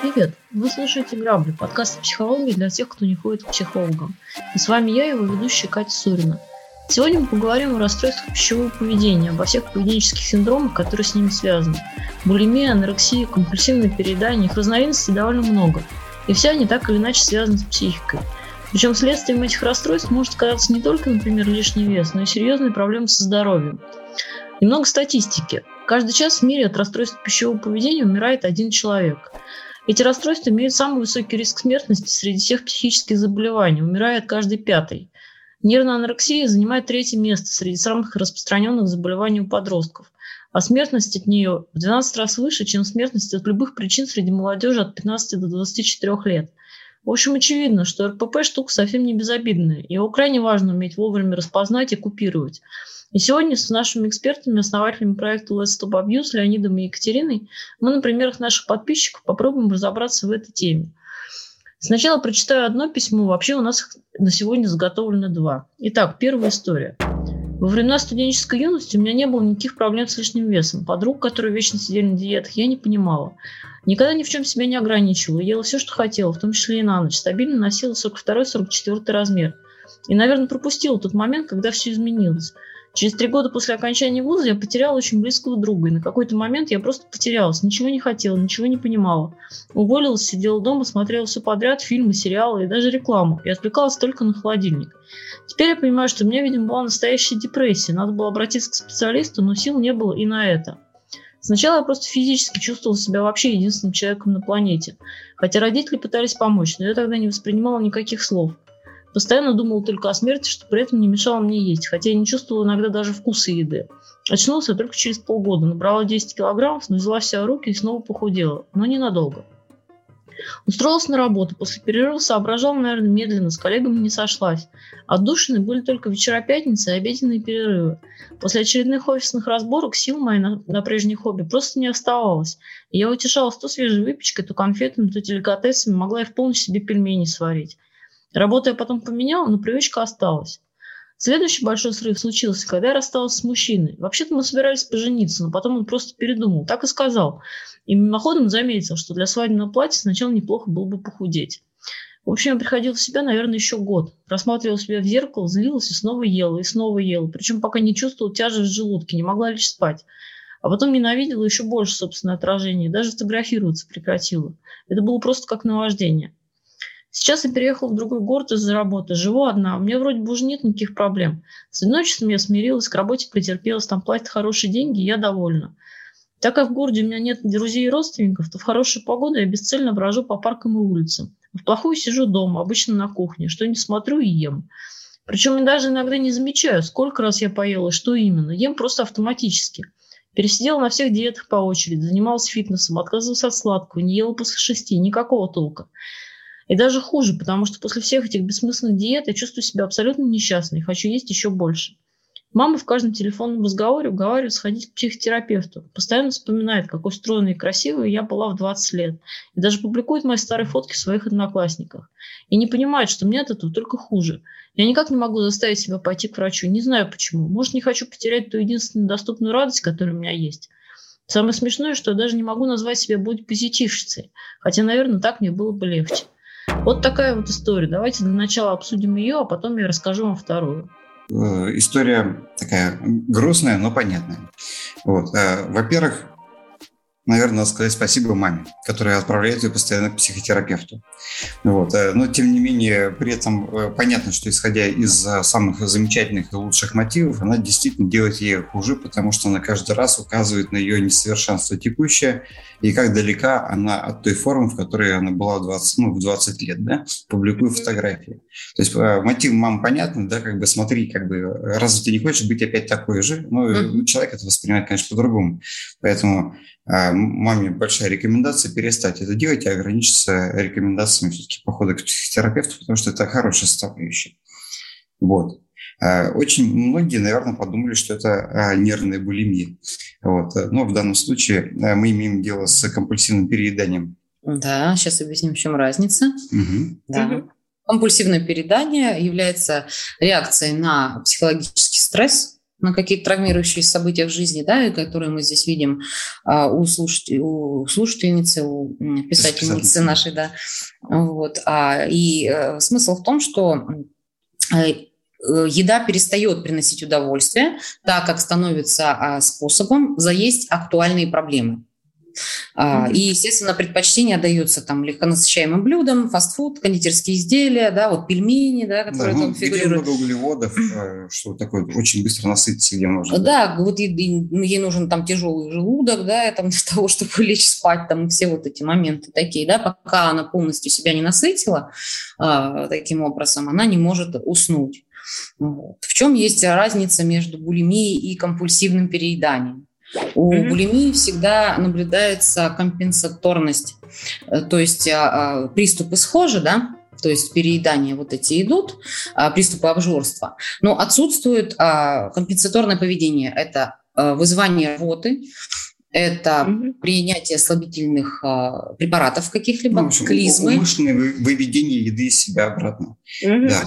Привет! Вы слушаете «Грабли» – подкаст о психологии для тех, кто не ходит к психологам. И с вами я, его ведущая Катя Сурина. Сегодня мы поговорим о расстройствах пищевого поведения, обо всех поведенческих синдромах, которые с ними связаны. Булимия, анорексия, компульсивное переедание, их разновидностей довольно много. И все они так или иначе связаны с психикой. Причем следствием этих расстройств может оказаться не только, например, лишний вес, но и серьезные проблемы со здоровьем. Немного статистики. Каждый час в мире от расстройств пищевого поведения умирает один человек. Эти расстройства имеют самый высокий риск смертности среди всех психических заболеваний, умирает каждый пятый. Нервная анорексия занимает третье место среди самых распространенных заболеваний у подростков, а смертность от нее в 12 раз выше, чем смертность от любых причин среди молодежи от 15 до 24 лет. В общем, очевидно, что РПП штука совсем не безобидная, его крайне важно уметь вовремя распознать и купировать. И сегодня с нашими экспертами, основателями проекта Let's Stop Abuse, Леонидом и Екатериной, мы на примерах наших подписчиков попробуем разобраться в этой теме. Сначала прочитаю одно письмо, вообще у нас на сегодня заготовлено два. Итак, первая история. Во времена студенческой юности у меня не было никаких проблем с лишним весом. Подруг, которые вечно сидели на диетах, я не понимала. Никогда ни в чем себя не ограничивала. Ела все, что хотела, в том числе и на ночь. Стабильно носила 42-44 размер. И, наверное, пропустила тот момент, когда все изменилось. Через три года после окончания вуза я потеряла очень близкого друга, и на какой-то момент я просто потерялась, ничего не хотела, ничего не понимала. Уволилась, сидела дома, смотрела все подряд, фильмы, сериалы и даже рекламу, и отвлекалась только на холодильник. Теперь я понимаю, что у меня, видимо, была настоящая депрессия, надо было обратиться к специалисту, но сил не было и на это. Сначала я просто физически чувствовала себя вообще единственным человеком на планете. Хотя родители пытались помочь, но я тогда не воспринимала никаких слов. Постоянно думала только о смерти, что при этом не мешало мне есть, хотя я не чувствовала иногда даже вкуса еды. Очнулась я только через полгода, набрала 10 килограммов, но взяла себя в руки и снова похудела, но ненадолго. Устроилась на работу, после перерыва соображала, наверное, медленно, с коллегами не сошлась. Отдушины были только вечера пятницы и обеденные перерывы. После очередных офисных разборок сил моей на, на прежние хобби просто не оставалось. Я утешалась то свежей выпечкой, то конфетами, то деликатесами, могла и в полночь себе пельмени сварить. Работу я потом поменяла, но привычка осталась. Следующий большой срыв случился, когда я рассталась с мужчиной. Вообще-то мы собирались пожениться, но потом он просто передумал. Так и сказал. И мимоходом заметил, что для свадебного платья сначала неплохо было бы похудеть. В общем, я приходила в себя, наверное, еще год. Рассматривала себя в зеркало, злилась и снова ела, и снова ела. Причем пока не чувствовала тяжесть в желудке, не могла лишь спать. А потом ненавидела еще больше собственное отражение. Даже фотографироваться прекратила. Это было просто как наваждение. Сейчас я переехала в другой город из-за работы, живу одна, у меня вроде бы уже нет никаких проблем. С одиночеством я смирилась, к работе претерпелась, там платят хорошие деньги, я довольна. Так как в городе у меня нет друзей и родственников, то в хорошую погоду я бесцельно брожу по паркам и улицам. В плохую сижу дома, обычно на кухне, что не смотрю и ем. Причем я даже иногда не замечаю, сколько раз я поела что именно. Ем просто автоматически. Пересидела на всех диетах по очереди, занималась фитнесом, отказывалась от сладкого, не ела после шести, никакого толка. И даже хуже, потому что после всех этих бессмысленных диет я чувствую себя абсолютно несчастной и хочу есть еще больше. Мама в каждом телефонном разговоре уговаривает сходить к психотерапевту. Постоянно вспоминает, какой стройной и красивой я была в 20 лет. И даже публикует мои старые фотки в своих одноклассниках. И не понимает, что мне от этого только хуже. Я никак не могу заставить себя пойти к врачу. Не знаю почему. Может, не хочу потерять ту единственную доступную радость, которая у меня есть. Самое смешное, что я даже не могу назвать себя будь позитивщицей. Хотя, наверное, так мне было бы легче. Вот такая вот история. Давайте для начала обсудим ее, а потом я расскажу вам вторую. Э, история такая грустная, но понятная. Вот. Э, во-первых, наверное, надо сказать спасибо маме, которая отправляет ее постоянно к психотерапевту. Вот. Э, но, тем не менее, при этом э, понятно, что, исходя из э, самых замечательных и лучших мотивов, она действительно делает ей хуже, потому что она каждый раз указывает на ее несовершенство текущее и как далека она от той формы, в которой она была в 20, ну, в 20 лет, да, публикуя фотографии. То есть мотив мам понятно, да, как бы смотри, как бы, разве ты не хочешь быть опять такой же? Ну, mm-hmm. человек это воспринимает, конечно, по-другому. Поэтому маме большая рекомендация перестать это делать и ограничиться рекомендациями все-таки похода к психотерапевту, потому что это хорошая составляющая. Вот. А, очень многие, наверное, подумали, что это а, нервная булимия. Вот. Но в данном случае мы имеем дело с компульсивным перееданием. Да, сейчас объясним, в чем разница. Угу. Да. Угу. Компульсивное переедание является реакцией на психологический стресс, на какие-то травмирующие события в жизни, да, которые мы здесь видим а, у, слушатель, у слушательницы, у писательницы нашей, да. Вот. А, и а, смысл в том, что еда перестает приносить удовольствие, так как становится способом заесть актуальные проблемы. Mm-hmm. И, естественно, предпочтение отдается там легконасыщаемым блюдам, фастфуд, кондитерские изделия, да, вот пельмени, да, которые да, ну, там фигурируют. много углеводов, э, что такое, очень быстро насытиться где можно. Да, вот ей, ей нужен там тяжелый желудок, да, там, для того, чтобы лечь спать, там все вот эти моменты такие, да, пока она полностью себя не насытила а, таким образом, она не может уснуть. Вот. В чем есть разница между булимией и компульсивным перееданием? У mm-hmm. булимии всегда наблюдается компенсаторность, э, то есть а, а, приступы схожи, да, то есть переедания вот эти идут, а, приступы обжорства, но отсутствует компенсаторное поведение. Это вызывание рвоты, это mm-hmm. принятие слабительных препаратов каких-либо, ну, общем, клизмы. Умышленное выведение еды из себя обратно. Mm-hmm. Да.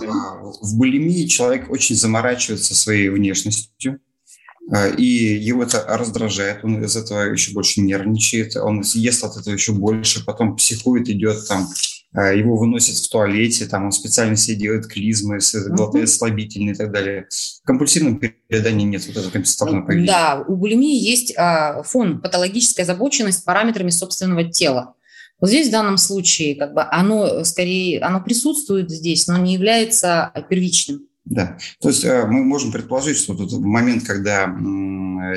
В булимии человек очень заморачивается своей внешностью, а, и его это раздражает, он из этого еще больше нервничает, он ест от этого еще больше, потом психует, идет там, а, его выносят в туалете, там он специально себе делает клизмы, глотает слабительные и так далее. В компульсивном переедании нет вот этого компенсаторного поведения. Да, у булимии есть а, фон патологическая озабоченность параметрами собственного тела. Вот здесь в данном случае как бы оно скорее, оно присутствует здесь, но не является первичным. Да, то есть э, мы можем предположить, что тут момент, когда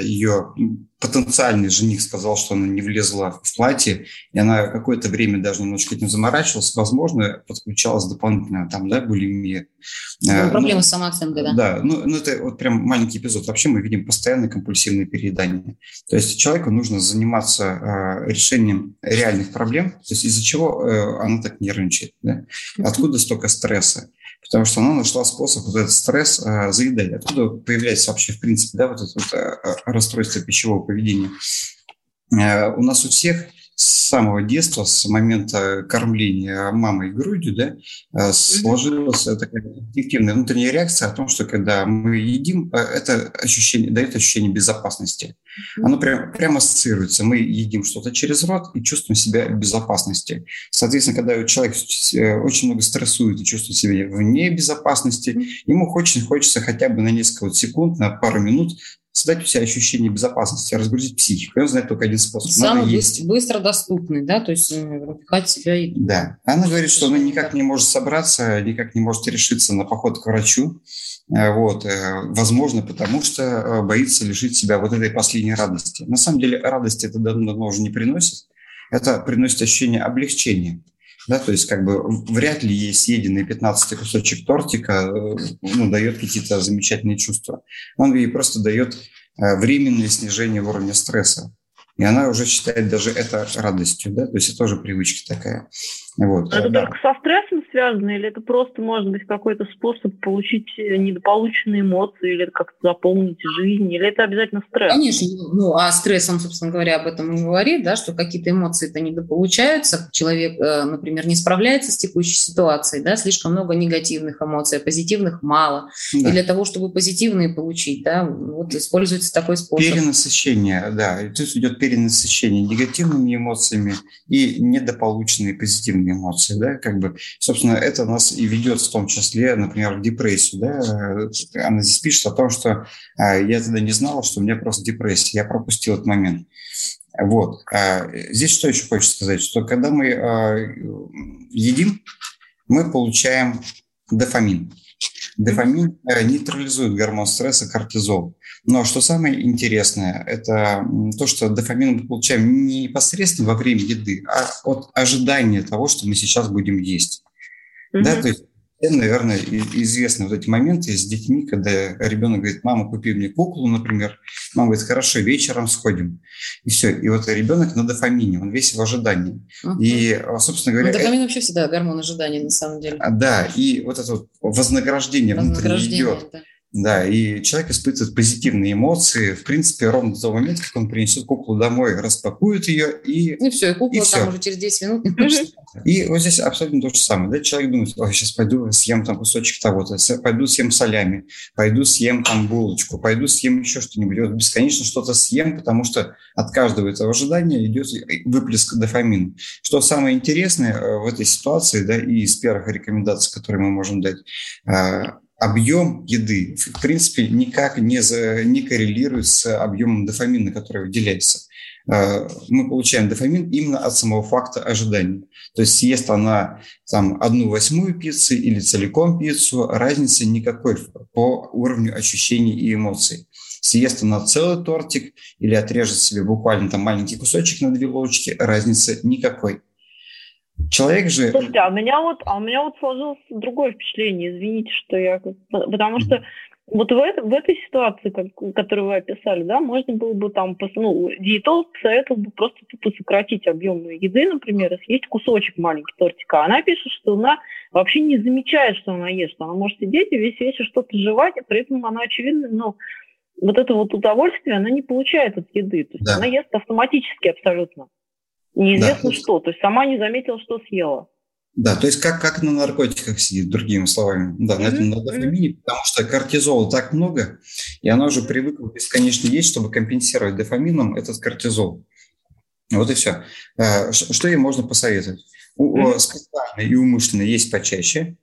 ее потенциальный жених сказал, что она не влезла в платье, и она какое-то время даже немножко этим заморачивалась, возможно, подключалась дополнительно, там, да, булимия. Ну, э, проблемы ну, с самооценкой, да. Да, ну, ну это вот прям маленький эпизод. Вообще мы видим постоянное компульсивное переедание. То есть человеку нужно заниматься э, решением реальных проблем, то есть из-за чего э, она так нервничает, да? откуда столько стресса потому что она нашла способ вот этот стресс э, заедать. Откуда появляется вообще, в принципе, да, вот это вот, э, расстройство пищевого поведения. Э, у нас у всех с самого детства, с момента кормления мамой грудью, да, э, сложилась такая инстинктивная внутренняя реакция о том, что когда мы едим, э, это ощущение, дает ощущение безопасности. Оно прям, прямо ассоциируется. Мы едим что-то через рот и чувствуем себя в безопасности. Соответственно, когда человек э, очень много стрессует и чувствует себя в небезопасности, ему очень хочется хотя бы на несколько вот секунд, на пару минут создать у себя ощущение безопасности, разгрузить психику. И он знает только один способ. Самый Надо есть. быстро доступный, да, то есть пропихать э, себя. И... Да. Она говорит, что она никак не может собраться, никак не может решиться на поход к врачу. Э, вот. Э, возможно, потому что боится лишить себя вот этой последней радости. На самом деле радости это давно уже не приносит. Это приносит ощущение облегчения да, то есть как бы вряд ли ей съеденный 15 кусочек тортика э, ну, дает какие-то замечательные чувства. Он ей просто дает э, временное снижение уровня стресса. И она уже считает даже это радостью, да, то есть это тоже привычка такая. Вот. Это да. только со стрессом связано, или это просто может быть какой-то способ получить недополученные эмоции, или это как-то заполнить жизнь, или это обязательно стресс? Конечно, ну а стресс, он, собственно говоря, об этом и говорит, да, что какие-то эмоции-то недополучаются, человек, э, например, не справляется с текущей ситуацией, да, слишком много негативных эмоций, а позитивных мало. Да. И для того, чтобы позитивные получить, да, вот используется такой способ. Перенасыщение, да, и тут идет перенасыщение негативными эмоциями и недополученные позитивные эмоции, да, как бы, собственно, это нас и ведет в том числе, например, в депрессию, да, она здесь пишет о том, что а, я тогда не знала, что у меня просто депрессия, я пропустил этот момент. Вот. А здесь что еще хочется сказать, что когда мы а, едим, мы получаем дофамин. Дофамин э, нейтрализует гормон стресса кортизол. Но что самое интересное, это то, что дофамин мы получаем не непосредственно во время еды, а от ожидания того, что мы сейчас будем есть. Mm-hmm. Да, то есть наверное, известны вот эти моменты с детьми, когда ребенок говорит, мама, купи мне куклу, например. Мама говорит, хорошо, вечером сходим. И все. И вот ребенок на дофамине, он весь в ожидании. Uh-huh. И, а, собственно говоря... Ну, дофамин вообще всегда гормон ожидания, на самом деле. Да, и вот это вот вознаграждение, вознаграждение внутреннее идет. Да Да, и человек испытывает позитивные эмоции, в принципе, ровно до того момента, как он принесет куклу домой, распакует ее и... И все, и кукла и все. там уже через 10 минут не И вот здесь абсолютно то же самое. Да? Человек думает, ой, сейчас пойду съем там кусочек того-то, пойду съем солями, пойду съем там булочку, пойду съем еще что-нибудь. Вот бесконечно что-то съем, потому что от каждого этого ожидания идет выплеск дофамина. Что самое интересное э, в этой ситуации, да, и из первых рекомендаций, которые мы можем дать, э, объем еды, в принципе, никак не, за, не коррелирует с объемом дофамина, который выделяется. Э, мы получаем дофамин именно от самого факта ожидания. То есть съест она там одну восьмую пиццы или целиком пиццу, разницы никакой по уровню ощущений и эмоций. Съест она целый тортик или отрежет себе буквально там маленький кусочек на две ложечки, разницы никакой. Человек же... Слушайте, а у меня вот, а у меня вот сложилось другое впечатление, извините, что я... Потому что вот в, это, в этой ситуации, как, которую вы описали, да, можно было бы там, ну, диетолог посоветовал бы просто тупо сократить объем еды, например, и съесть кусочек маленький тортика. Она пишет, что она вообще не замечает, что она ест, что она может сидеть и весь вечер что-то жевать, и при этом она, очевидно, ну, вот это вот удовольствие она не получает от еды. То есть да. она ест автоматически абсолютно. Неизвестно да. что. То есть сама не заметила, что съела. Да, то есть как, как на наркотиках сидит, другими словами. Да, mm-hmm. на этом на дофамине, потому что кортизола так много, и она уже привыкла бесконечно есть, чтобы компенсировать дофамином этот кортизол. Вот и все. А, что ей можно посоветовать? Mm-hmm. Специально и умышленно есть почаще,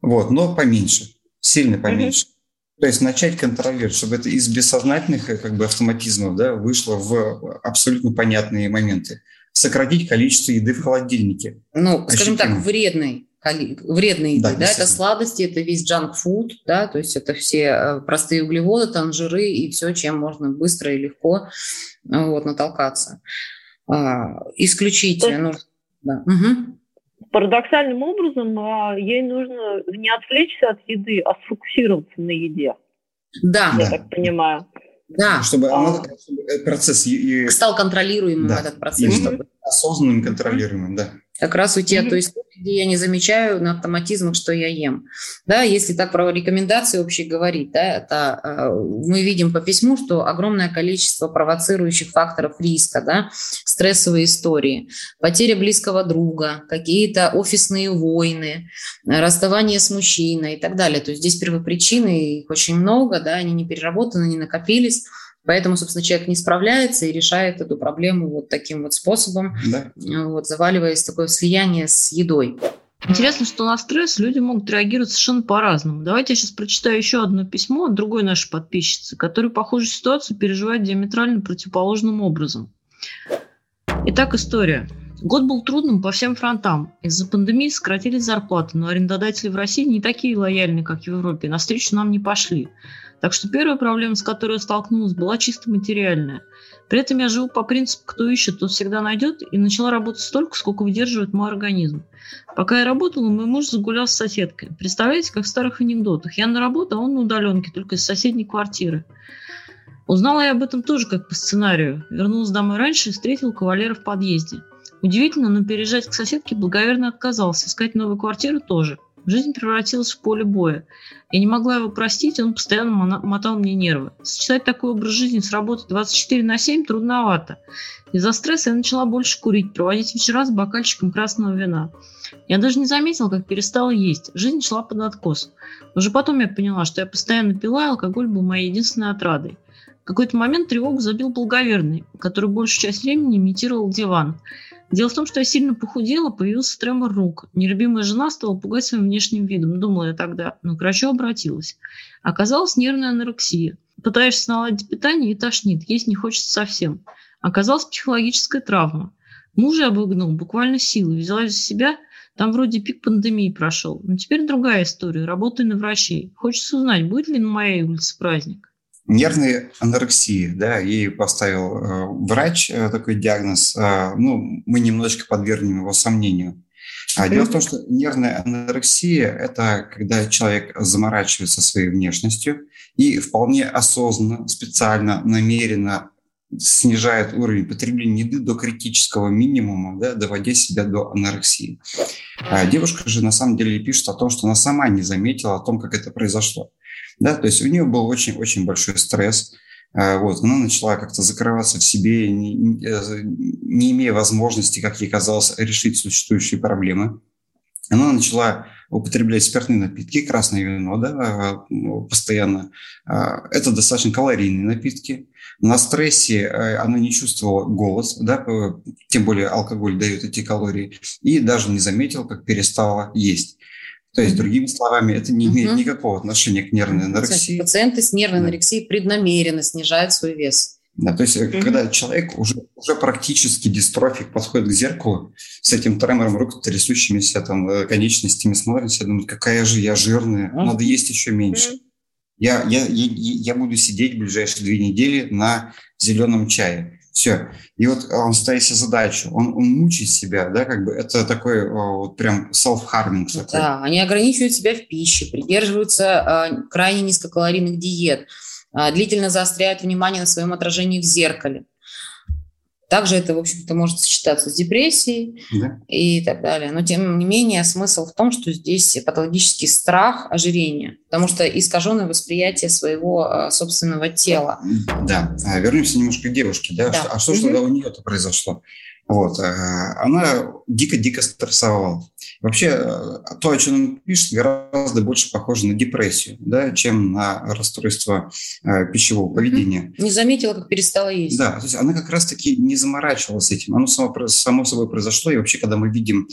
вот, но поменьше, сильно поменьше. Mm-hmm. То есть начать контролировать, чтобы это из бессознательных как бы автоматизмов да, вышло в абсолютно понятные моменты сократить количество еды в холодильнике. Ну, скажем так, вредной вредной еды, да, да, это сладости, это весь junk food, да, то есть это все э, простые углеводы, там жиры и все, чем можно быстро и легко э, вот, натолкаться. А, исключить, есть, ну, да. Угу. Парадоксальным образом а, ей нужно не отвлечься от еды, а сфокусироваться на еде. Да. Я да. так понимаю. Да. Чтобы, а, она, чтобы процесс... И, стал контролируемым да, этот процесс. Чтобы... Осознанным, контролируемым, да. Как раз уйти mm-hmm. от той истории, где я не замечаю на автоматизмах, что я ем. Да, если так про рекомендации общие говорить, да, это э, мы видим по письму, что огромное количество провоцирующих факторов риска, да, стрессовые истории, потеря близкого друга, какие-то офисные войны, расставание с мужчиной и так далее. То есть здесь первопричины, их очень много, да, они не переработаны, не накопились. Поэтому, собственно, человек не справляется и решает эту проблему вот таким вот способом, да. вот, заваливаясь в такое слияние с едой. Интересно, что на стресс люди могут реагировать совершенно по-разному. Давайте я сейчас прочитаю еще одно письмо от другой нашей подписчицы, которая похожую ситуацию переживает диаметрально противоположным образом. Итак, история. Год был трудным по всем фронтам. Из-за пандемии сократились зарплаты, но арендодатели в России не такие лояльные, как в Европе, на встречу нам не пошли. Так что первая проблема, с которой я столкнулась, была чисто материальная. При этом я живу по принципу «кто ищет, тот всегда найдет» и начала работать столько, сколько выдерживает мой организм. Пока я работала, мой муж загулял с соседкой. Представляете, как в старых анекдотах. Я на работу, а он на удаленке, только из соседней квартиры. Узнала я об этом тоже как по сценарию. Вернулась домой раньше и встретила кавалера в подъезде. Удивительно, но переезжать к соседке благоверно отказался. Искать новую квартиру тоже. Жизнь превратилась в поле боя. Я не могла его простить, он постоянно мотал мне нервы. Сочетать такой образ жизни с работой 24 на 7 трудновато. Из-за стресса я начала больше курить, проводить вечера с бокальчиком красного вина. Я даже не заметила, как перестала есть. Жизнь шла под откос. Уже потом я поняла, что я постоянно пила, и алкоголь был моей единственной отрадой. В какой-то момент тревогу забил благоверный, который большую часть времени имитировал диван. Дело в том, что я сильно похудела, появился тремор рук. Нелюбимая жена стала пугать своим внешним видом. Думала я тогда, но к врачу обратилась. Оказалась нервная анорексия. Пытаешься наладить питание и тошнит, есть не хочется совсем. Оказалась психологическая травма. Мужа я обыгнул, буквально силой, взялась за себя, там вроде пик пандемии прошел. Но теперь другая история, работаю на врачей. Хочется узнать, будет ли на моей улице праздник нервной анорексии, да, ей поставил э, врач э, такой диагноз, э, ну, мы немножечко подвергнем его сомнению. А дело в том, что нервная анорексия – это когда человек заморачивается своей внешностью и вполне осознанно, специально, намеренно снижает уровень потребления еды до критического минимума, да, доводя себя до анорексии. А девушка же на самом деле пишет о том, что она сама не заметила о том, как это произошло. Да, то есть у нее был очень-очень большой стресс, а, вот, она начала как-то закрываться в себе, не, не имея возможности, как ей казалось, решить существующие проблемы. Она начала употреблять спиртные напитки, красное вино, да, а, ну, постоянно. Это достаточно калорийные напитки. На стрессе она не чувствовала голод, да, тем более алкоголь дает эти калории, и даже не заметила, как перестала есть. То есть, другими словами, это не имеет угу. никакого отношения к нервной анорексии. Пациенты с нервной анорексией преднамеренно снижают свой вес. Да, то есть, угу. когда человек уже, уже практически дистрофик подходит к зеркалу с этим тремором рук, трясущимися там э, конечностями, смотрит себя, думает, какая же я жирная, угу. надо есть еще меньше. Угу. Я, я, я, я буду сидеть в ближайшие две недели на зеленом чае. Все. И вот он ставит себе задачу, он, он мучает себя, да, как бы это такой вот прям self-harming. Такой. Да, они ограничивают себя в пище, придерживаются э, крайне низкокалорийных диет, э, длительно заостряют внимание на своем отражении в зеркале. Также это, в общем-то, может сочетаться с депрессией да. и так далее. Но, тем не менее, смысл в том, что здесь патологический страх ожирения, потому что искаженное восприятие своего а, собственного тела. Да. А вернемся немножко к девушке. Да? да. А что угу. же тогда у нее-то произошло? Вот. Э, она дико-дико стрессовала. Вообще, э, то, о чем он пишет, гораздо больше похоже на депрессию, да, чем на расстройство э, пищевого поведения. Не заметила, как перестала есть. Да, то есть она как раз-таки не заморачивалась этим. Оно само, само собой произошло. И вообще, когда мы видим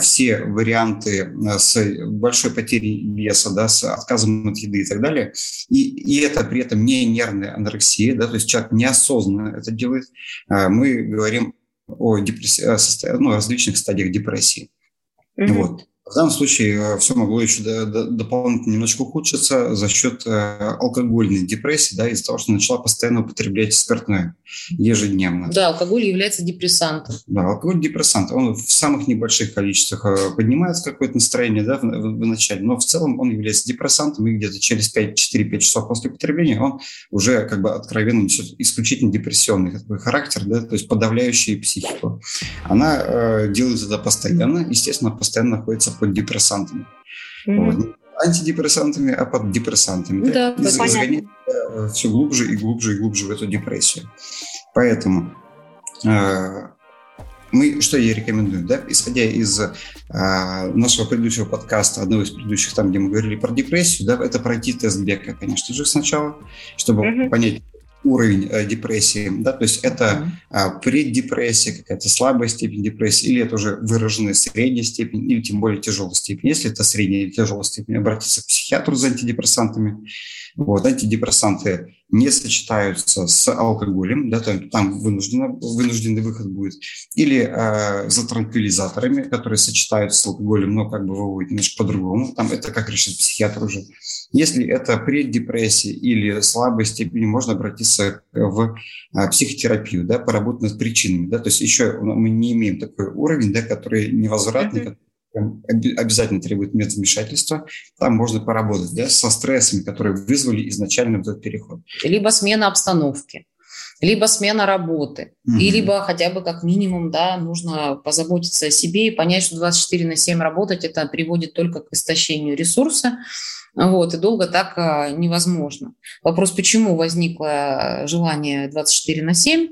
все варианты с большой потерей веса, да, с отказом от еды и так далее, и, и это при этом не нервная анорексия, да, то есть человек неосознанно это делает, мы говорим о депресс... ну, различных стадиях депрессии. Mm-hmm. Вот. В данном случае э, все могло еще дополнительно немножко ухудшиться за счет э, алкогольной депрессии, да, из-за того, что начала постоянно употреблять спиртное ежедневно. Да, алкоголь является депрессантом. Да, алкоголь депрессант. Он в самых небольших количествах э, поднимает какое-то настроение да, в, в, в начале, но в целом он является депрессантом, и где-то через 4-5 часов после употребления он уже как бы откровенно несет исключительно депрессионный характер, да, то есть подавляющий психику. Она э, делает это постоянно, естественно, постоянно находится под депрессантами. Mm-hmm. Вот. Антидепрессантами, а под депрессантами. Да, да, загоняет э, все глубже и глубже и глубже в эту депрессию. Поэтому э, мы что я рекомендую, да, исходя из э, нашего предыдущего подкаста, одного из предыдущих, там, где мы говорили про депрессию, да, это пройти тест Бека, конечно же, сначала, чтобы mm-hmm. понять, уровень э, депрессии, да, то есть это mm-hmm. преддепрессия, какая-то слабая степень депрессии, или это уже выраженная средняя степень, или тем более тяжелая степень. Если это средняя или тяжелая степень, обратиться к психиатру за антидепрессантами. Вот, антидепрессанты не сочетаются с алкоголем, да, там, там вынужденный выход будет, или э, за транквилизаторами, которые сочетаются с алкоголем, но как бы выводят немножко по-другому, там это как решит психиатр уже. Если это преддепрессия или слабая степень, можно обратиться в э, психотерапию, да, поработать над причинами, да, то есть еще мы не имеем такой уровень, да, который невозвратный, mm-hmm обязательно требует медвмешательства, там можно поработать да, со стрессами, которые вызвали изначально этот переход. Либо смена обстановки, либо смена работы, угу. и либо хотя бы как минимум да, нужно позаботиться о себе и понять, что 24 на 7 работать это приводит только к истощению ресурса, вот, и долго так а, невозможно. Вопрос, почему возникло желание 24 на 7?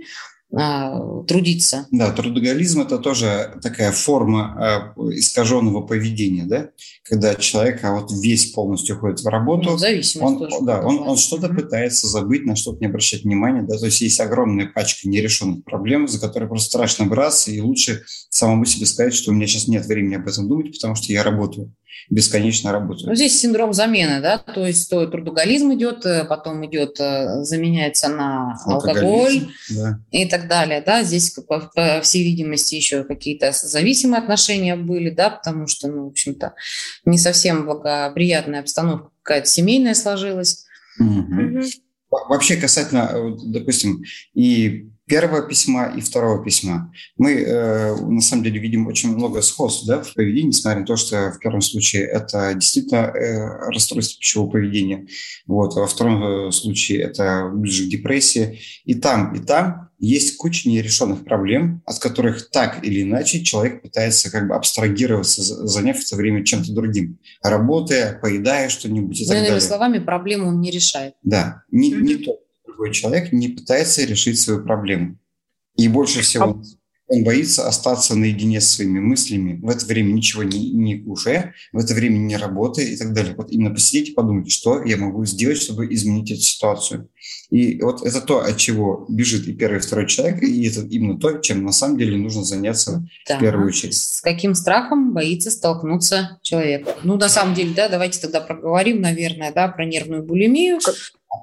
А, трудиться. Да, трудоголизм – это тоже такая форма э, искаженного поведения, да? когда человек а вот весь полностью ходит в работу, ну, зависимость он, тоже да, он, он что-то пытается забыть, на что-то не обращать внимания, да? то есть есть огромная пачка нерешенных проблем, за которые просто страшно браться, и лучше самому себе сказать, что у меня сейчас нет времени об этом думать, потому что я работаю бесконечно работают. Ну, здесь синдром замены, да, то есть то трудоголизм идет, э, потом идет, э, заменяется на алкоголь да. и так далее, да, здесь, по, по всей видимости, еще какие-то зависимые отношения были, да, потому что, ну, в общем-то, не совсем благоприятная обстановка какая-то семейная сложилась. Угу. Угу. Вообще касательно, допустим, и первого письма и второго письма. Мы, э, на самом деле, видим очень много сходств да, в поведении, несмотря на то, что в первом случае это действительно э, расстройство пищевого поведения, вот, а во втором э, случае это ближе к депрессии. И там, и там есть куча нерешенных проблем, от которых так или иначе человек пытается как бы абстрагироваться, заняв это время чем-то другим. Работая, поедая что-нибудь и так Иными далее. словами, проблему он не решает. Да, не, не то другой человек не пытается решить свою проблему. И больше всего он боится остаться наедине со своими мыслями, в это время ничего не, не кушая, в это время не работая и так далее. Вот именно посидеть и подумать, что я могу сделать, чтобы изменить эту ситуацию. И вот это то, от чего бежит и первый, и второй человек, и это именно то, чем на самом деле нужно заняться да. в первую очередь. С каким страхом боится столкнуться человек? Ну, на самом деле, да, давайте тогда проговорим, наверное, да, про нервную булимию.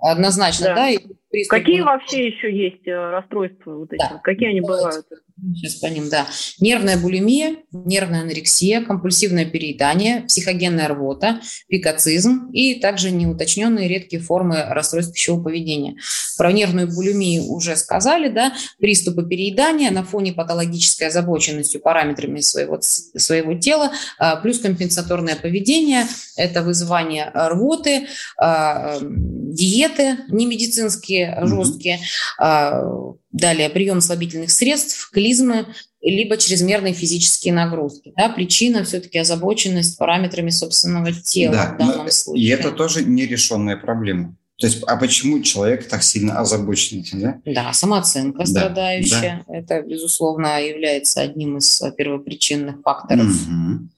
Однозначно, да. да и Какие вообще еще есть э, расстройства вот эти? Да. Какие они бывают? Сейчас по ним, да. Нервная булимия, нервная анорексия, компульсивное переедание, психогенная рвота, пикацизм и также неуточненные редкие формы расстройств пищевого поведения. Про нервную булимию уже сказали, да, приступы переедания на фоне патологической озабоченностью параметрами своего, своего тела, а, плюс компенсаторное поведение, это вызывание рвоты, а, диеты немедицинские, жесткие, mm-hmm Далее прием слабительных средств, клизмы, либо чрезмерные физические нагрузки. Да, причина все-таки озабоченность параметрами собственного тела да, в данном случае. И это тоже нерешенная проблема. То есть, а почему человек так сильно озабочен этим, да? Да, самооценка да, страдающая. Да. Это, безусловно, является одним из первопричинных факторов. Угу.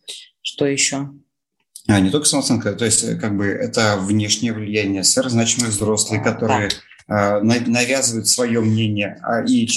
Что еще? А, не только самооценка, то есть, как бы, это внешнее влияние, сверхзначимые взрослые, которые... Да Э, навязывают свое мнение. А И,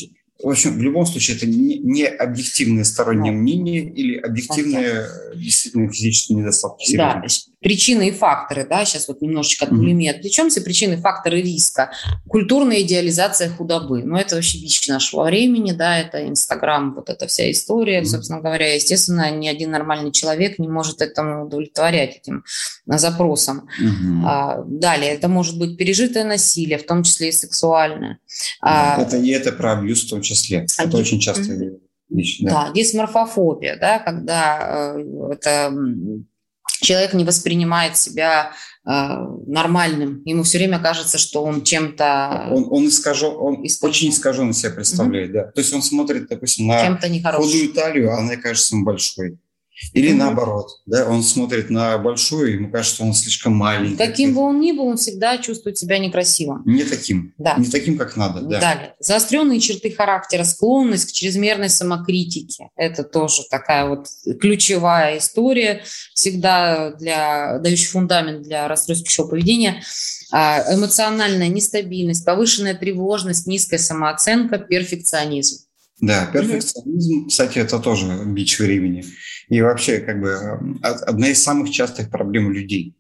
в общем, в любом случае, это не объективное стороннее мнение или объективные действительно физические недостатки. Да, причины и факторы, да, сейчас вот немножечко от булимии отвлечемся, причины и факторы риска. Культурная идеализация худобы, ну, это вообще бич нашего времени, да, это Инстаграм, вот эта вся история, mm-hmm. собственно говоря, естественно, ни один нормальный человек не может этому удовлетворять, этим запросам. Mm-hmm. А, далее, это может быть пережитое насилие, в том числе и сексуальное. А, это не это про абьюз в том числе, а это очень часто mm-hmm. вещь. Да. да, дисморфофобия, да, когда э, это человек не воспринимает себя э, нормальным. Ему все время кажется, что он чем-то... Он, он, искажен, он искажен. очень искаженно себя представляет, угу. да. То есть он смотрит, допустим, на худую талию, а она кажется ему большой. Или mm-hmm. наоборот, да, он смотрит на большую, ему кажется, что он слишком маленький. Каким бы он ни был, он всегда чувствует себя некрасивым. Не таким. Да. Не таким, как надо. Да. Далее. Заостренные черты характера, склонность к чрезмерной самокритике. Это тоже такая вот ключевая история, всегда для, дающий фундамент для расстройств пищевого поведения. А, эмоциональная нестабильность, повышенная тревожность, низкая самооценка, перфекционизм. Да, перфекционизм, кстати, это тоже бич времени. И вообще, как бы, одна из самых частых проблем людей.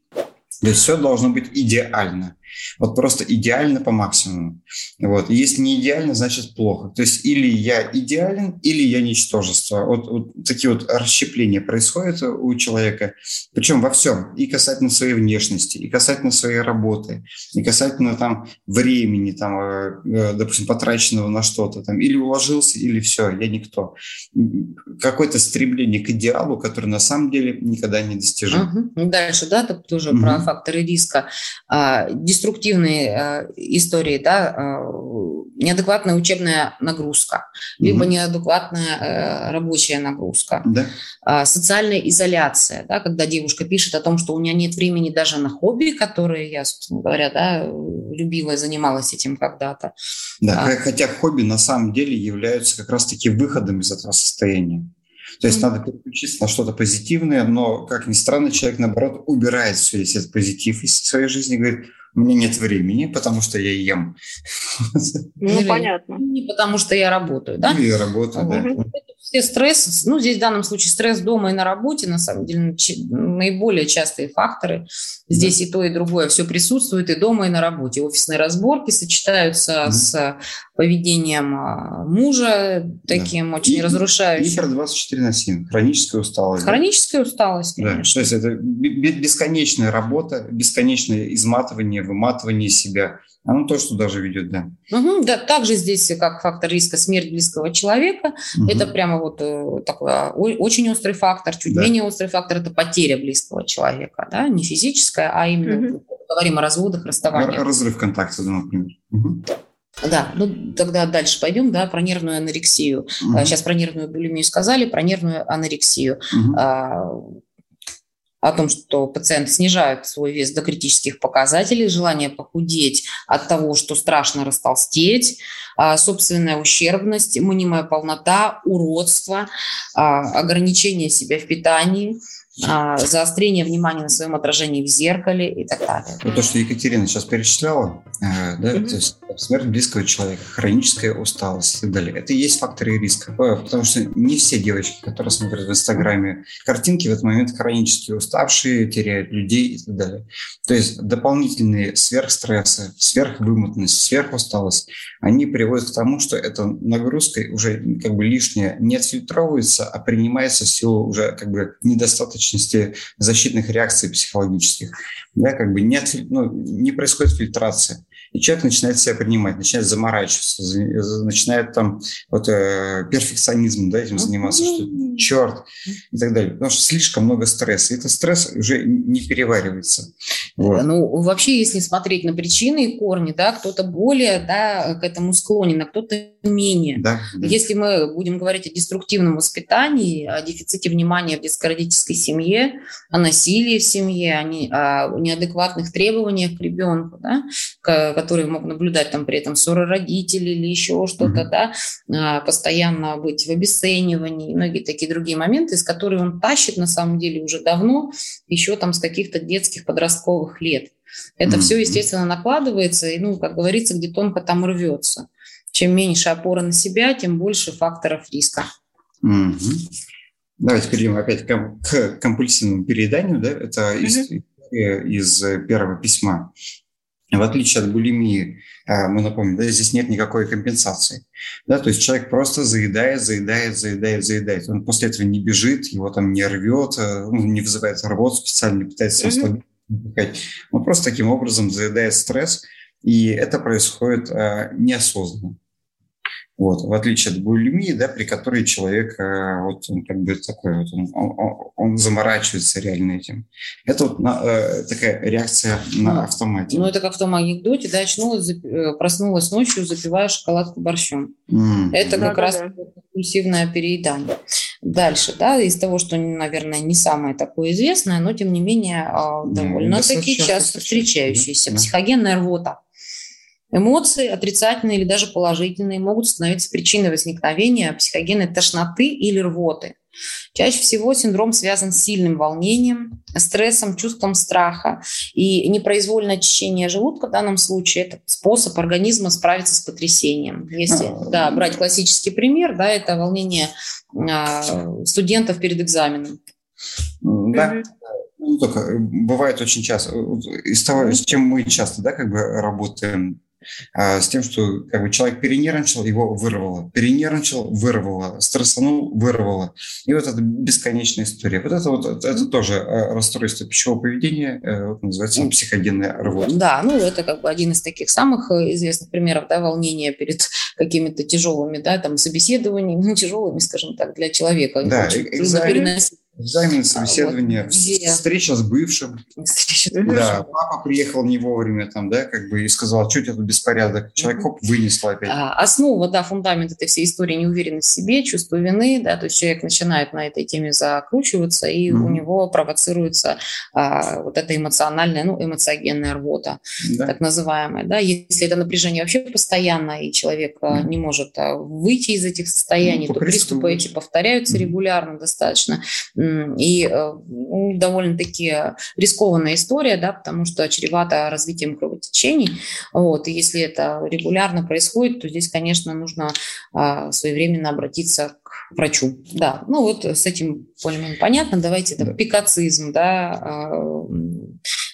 То есть все должно быть идеально. Вот просто идеально по максимуму. Вот. Если не идеально, значит плохо. То есть или я идеален, или я ничтожество. Вот, вот такие вот расщепления происходят у человека. Причем во всем. И касательно своей внешности, и касательно своей работы, и касательно там времени, там, э, э, допустим, потраченного на что-то. Там, или уложился, или все, я никто. Какое-то стремление к идеалу, который на самом деле никогда не достижим. Угу. Дальше, да, так тоже угу. про факторы риска. А, деструктивные э, истории, да, э, неадекватная учебная нагрузка, либо неадекватная э, рабочая нагрузка, да. э, социальная изоляция, да, когда девушка пишет о том, что у меня нет времени даже на хобби, которые я, собственно говоря, да, любила и занималась этим когда-то. Да, а, хотя хобби на самом деле являются как раз-таки выходом из этого состояния. То есть mm-hmm. надо переключиться на что-то позитивное, но, как ни странно, человек, наоборот, убирает весь этот позитив из своей жизни и говорит, у меня нет времени, потому что я ем. Ну, понятно. Не потому что я работаю, да? Ну, я работаю, да. Все стресс, ну, здесь в данном случае стресс дома и на работе, на самом деле, наиболее частые факторы. Здесь да. и то, и другое все присутствует и дома, и на работе. Офисные разборки сочетаются да. с поведением а, мужа, таким да. очень и, разрушающим. Гипер 24 на 7, хроническая усталость. Хроническая да? усталость, конечно. Да. То есть это бесконечная работа, бесконечное изматывание истощение, выматывание себя, оно тоже туда же ведет, да. Угу, да, также здесь как фактор риска смерть близкого человека. Угу. Это прямо вот э, такой очень острый фактор. Чуть да. менее острый фактор – это потеря близкого человека, да, не физическая, а именно угу. говорим о разводах, расставаниях. Разрыв контакта, например. Угу. Да, ну тогда дальше пойдем, да, про нервную анорексию. Угу. Сейчас про нервную булимию сказали, про нервную анорексию. Угу о том, что пациент снижает свой вес до критических показателей, желание похудеть от того, что страшно растолстеть, а, собственная ущербность, мнимая полнота, уродство, а, ограничение себя в питании – заострение внимания на своем отражении в зеркале и так далее. Вот то, что Екатерина сейчас перечисляла, э, да, mm-hmm. то есть смерть близкого человека, хроническая усталость и так далее, это и есть факторы риска, э, потому что не все девочки, которые смотрят в Инстаграме картинки, в этот момент хронически уставшие, теряют людей и так далее. То есть дополнительные сверхстрессы, сверхвымотанность, сверхусталость, они приводят к тому, что эта нагрузка уже как бы лишняя не отфильтровывается, а принимается в силу уже как бы недостаточно недостаточности защитных реакций психологических. Да, как бы нет, ну, не происходит фильтрация. И человек начинает себя принимать, начинает заморачиваться, начинает там вот э, перфекционизмом да, этим заниматься, что черт и так далее. Потому что слишком много стресса. И этот стресс уже не переваривается. Вот. Ну, вообще, если смотреть на причины и корни, да, кто-то более да, к этому склонен, а кто-то менее. Да, да. Если мы будем говорить о деструктивном воспитании, о дефиците внимания в детско-родительской семье, о насилии в семье, о, не, о неадекватных требованиях к ребенку, да, которые могут наблюдать там при этом ссоры родителей или еще что-то, mm-hmm. да, а, постоянно быть в обесценивании, многие такие другие моменты, из которых он тащит на самом деле уже давно, еще там с каких-то детских подростковых лет. Это mm-hmm. все, естественно, накладывается, и, ну, как говорится, где тонко там рвется. Чем меньше опора на себя, тем больше факторов риска. Mm-hmm. Давайте перейдем опять к компульсивному перееданию. Да? Это mm-hmm. из, из первого письма. В отличие от булимии, э, мы напомним, да, здесь нет никакой компенсации. Да, то есть человек просто заедает, заедает, заедает, заедает. Он после этого не бежит, его там не рвет, э, ну, не вызывает рвот, специально пытается ослабить. Mm-hmm. Он просто таким образом заедает стресс, и это происходит э, неосознанно. Вот, в отличие от булимии, да, при которой человек, э, вот он как бы такой вот, он, он, он заморачивается реально этим. Это вот на, э, такая реакция на ну, автомате. Ну, это как в том анекдоте, да, очнулась, э, проснулась ночью, запивая шоколадку борщом. Mm. Это да, как да, раз да. компульсивное переедание. Дальше, да, из того, что, наверное, не самое такое известное, но, тем не менее, ну, довольно-таки часто встречающееся. Да. Психогенная рвота. Эмоции, отрицательные или даже положительные, могут становиться причиной возникновения психогенной тошноты или рвоты. Чаще всего синдром связан с сильным волнением, стрессом, чувством страха. И непроизвольное очищение желудка в данном случае – это способ организма справиться с потрясением. Если а. да, брать классический пример, да, это волнение а, студентов перед экзаменом. Да. Ну, только бывает очень часто, из того, с чем мы часто да, как бы работаем, с тем, что как бы человек перенервничал, его вырвало, перенервничал, вырвало, стрессанул, вырвало. И вот это бесконечная история. Вот это вот это тоже э, расстройство пищевого поведения, э, вот, называется психогенная рвота. Да, ну это как бы один из таких самых э, известных примеров, да, волнения перед какими-то тяжелыми, да, там собеседованиями, ну тяжелыми, скажем так, для человека. Да, экзамен, Экзамен, собеседование, вот где... встреча с бывшим. Встреча да, папа приехал не вовремя там, да, как бы и сказал, что это тут беспорядок. Человек хоп, вынесла опять. А, основа, да, фундамент этой всей истории неуверенность в себе, чувство вины, да, то есть человек начинает на этой теме закручиваться, и mm-hmm. у него провоцируется а, вот эта эмоциональная, ну, эмоциогенная рвота, да. так называемая, да. Если это напряжение вообще постоянно, и человек mm-hmm. не может а, выйти из этих состояний, ну, то приступы эти повторяются mm-hmm. регулярно достаточно и э, ну, довольно-таки рискованная история, да, потому что чревато развитием кровотечений. Вот, и если это регулярно происходит, то здесь, конечно, нужно а, своевременно обратиться к врачу. Да, ну вот с этим более-менее понятно. Давайте, это да. пикацизм, да, а,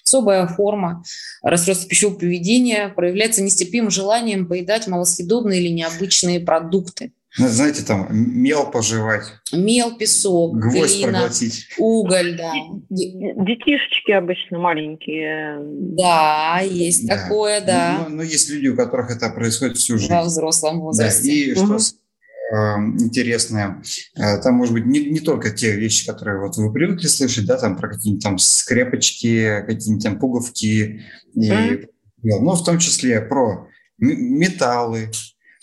особая форма расстройства пищевого поведения проявляется нестерпимым желанием поедать малосъедобные или необычные продукты. Ну, знаете, там мел пожевать. Мел, песок, Гвоздь глина, проглотить. уголь, да. Детишечки обычно маленькие. Да, есть Да. такое, да, Ну, ну, есть люди, у которых это происходит всю жизнь. во взрослом Да, возрасте. и что Мгм. с- э, интересное, э, там может быть не, не только те вещи, которые вот вы привыкли слышать, да, там про какие-нибудь там скрепочки, какие-нибудь там пуговки, и, Мгм. но в том числе про металлы,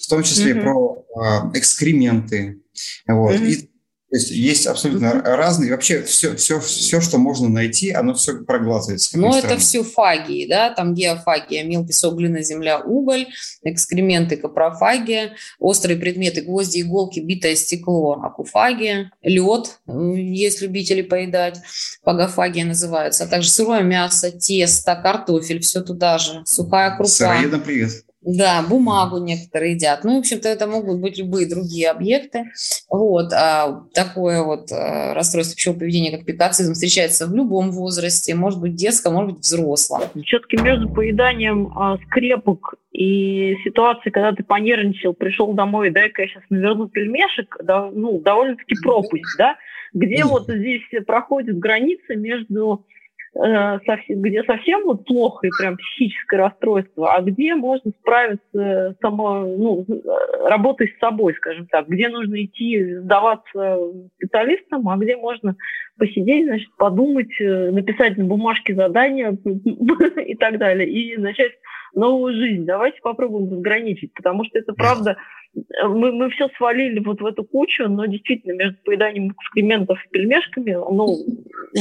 в том числе Мгм. про э, экскременты, вот. Мгм. И, то есть есть абсолютно разные, вообще все, все, все, что можно найти, оно все проглатывается. Но это все фагии, да, там геофагия, мел, песок, глина, земля, уголь, экскременты, капрофагия, острые предметы, гвозди, иголки, битое стекло, акуфагия, лед, есть любители поедать, пагофагия называется, а также сырое мясо, тесто, картофель, все туда же, сухая крупа. Сыроедам привет. Да, бумагу некоторые едят. Ну, в общем-то, это могут быть любые другие объекты. Вот. А такое вот а, расстройство пищевого поведения, как пикацизм, встречается в любом возрасте. Может быть, детском, может быть, взрослом. Все-таки между поеданием а, скрепок и ситуацией, когда ты понервничал, пришел домой, дай-ка я сейчас наверну пельмешек, да, ну, довольно-таки пропасть, да? Где вот здесь проходит граница между э, где совсем вот плохо и прям психическое расстройство, а где можно справиться само, ну, э, работой с собой, скажем так, где нужно идти сдаваться специалистам, а где можно посидеть, значит, подумать, э, написать на бумажке задания и так далее, и начать новую жизнь. Давайте попробуем разграничить, потому что это правда, э, мы, мы все свалили вот в эту кучу, но действительно между поеданием экскрементов и пельмешками, ну,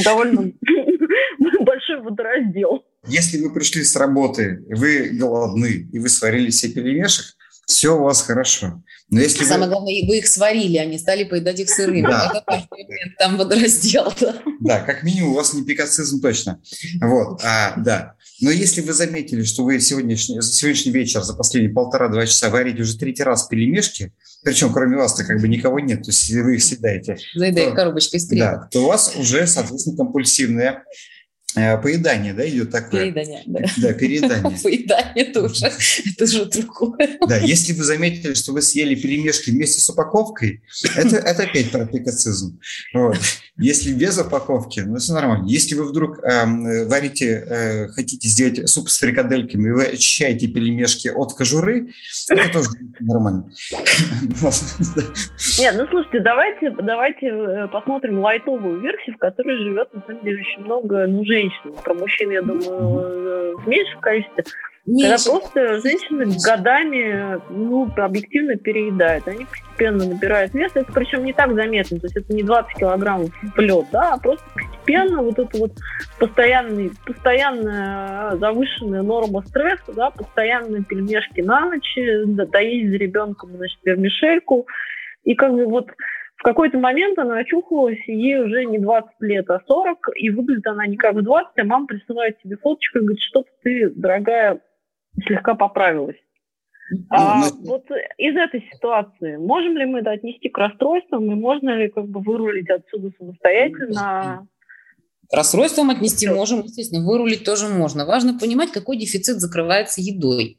довольно большой водораздел. Если вы пришли с работы, вы голодны, и вы сварили себе пельмешек, все у вас хорошо. Но если Самое вы, главное, вы их сварили, они стали поедать их сырыми. Да. Это элемент там водораздел. да. да, как минимум у вас не пикацизм точно. Вот, а, да. Но если вы заметили, что вы сегодняшний, сегодняшний вечер, за последние полтора-два часа варите уже третий раз пельмешки, причем кроме вас-то как бы никого нет, то есть вы их съедаете, Заедая Да. коробочкой скрепок. да, то у вас уже, соответственно, компульсивное поедание, да, идет такое. Переедание, да. Да, переедание. Поедание это уже, это уже другое. Да, если вы заметили, что вы съели пельмешки вместе с упаковкой, это, это опять про пикацизм. Вот. Если без упаковки, ну, все нормально. Если вы вдруг эм, варите, э, хотите сделать суп с фрикадельками, и вы очищаете пельмешки от кожуры, это тоже нормально. Нет, ну слушайте, давайте, давайте э, посмотрим лайтовую версию, в которой живет, на самом деле, очень много ну, женщин. Про мужчин, я думаю, э, в меньшем количестве. Когда Меньше. просто женщины годами, ну, объективно переедают. Они постепенно набирают вес. Это причем не так заметно. То есть это не 20 килограммов в лед, да, а просто постепенно вот это вот постоянный, постоянная завышенная норма стресса, да, постоянные пельмешки на ночь, доесть за ребенком, значит, вермишельку. И как бы вот в какой-то момент она очухалась, и ей уже не 20 лет, а 40, и выглядит она не как в 20, а мама присылает тебе фоточку и говорит, что ты, дорогая, слегка поправилась. А Ну, вот из этой ситуации можем ли мы это отнести к расстройствам, и можно ли как бы вырулить отсюда самостоятельно? К расстройствам отнести можем, естественно, вырулить тоже можно. Важно понимать, какой дефицит закрывается едой.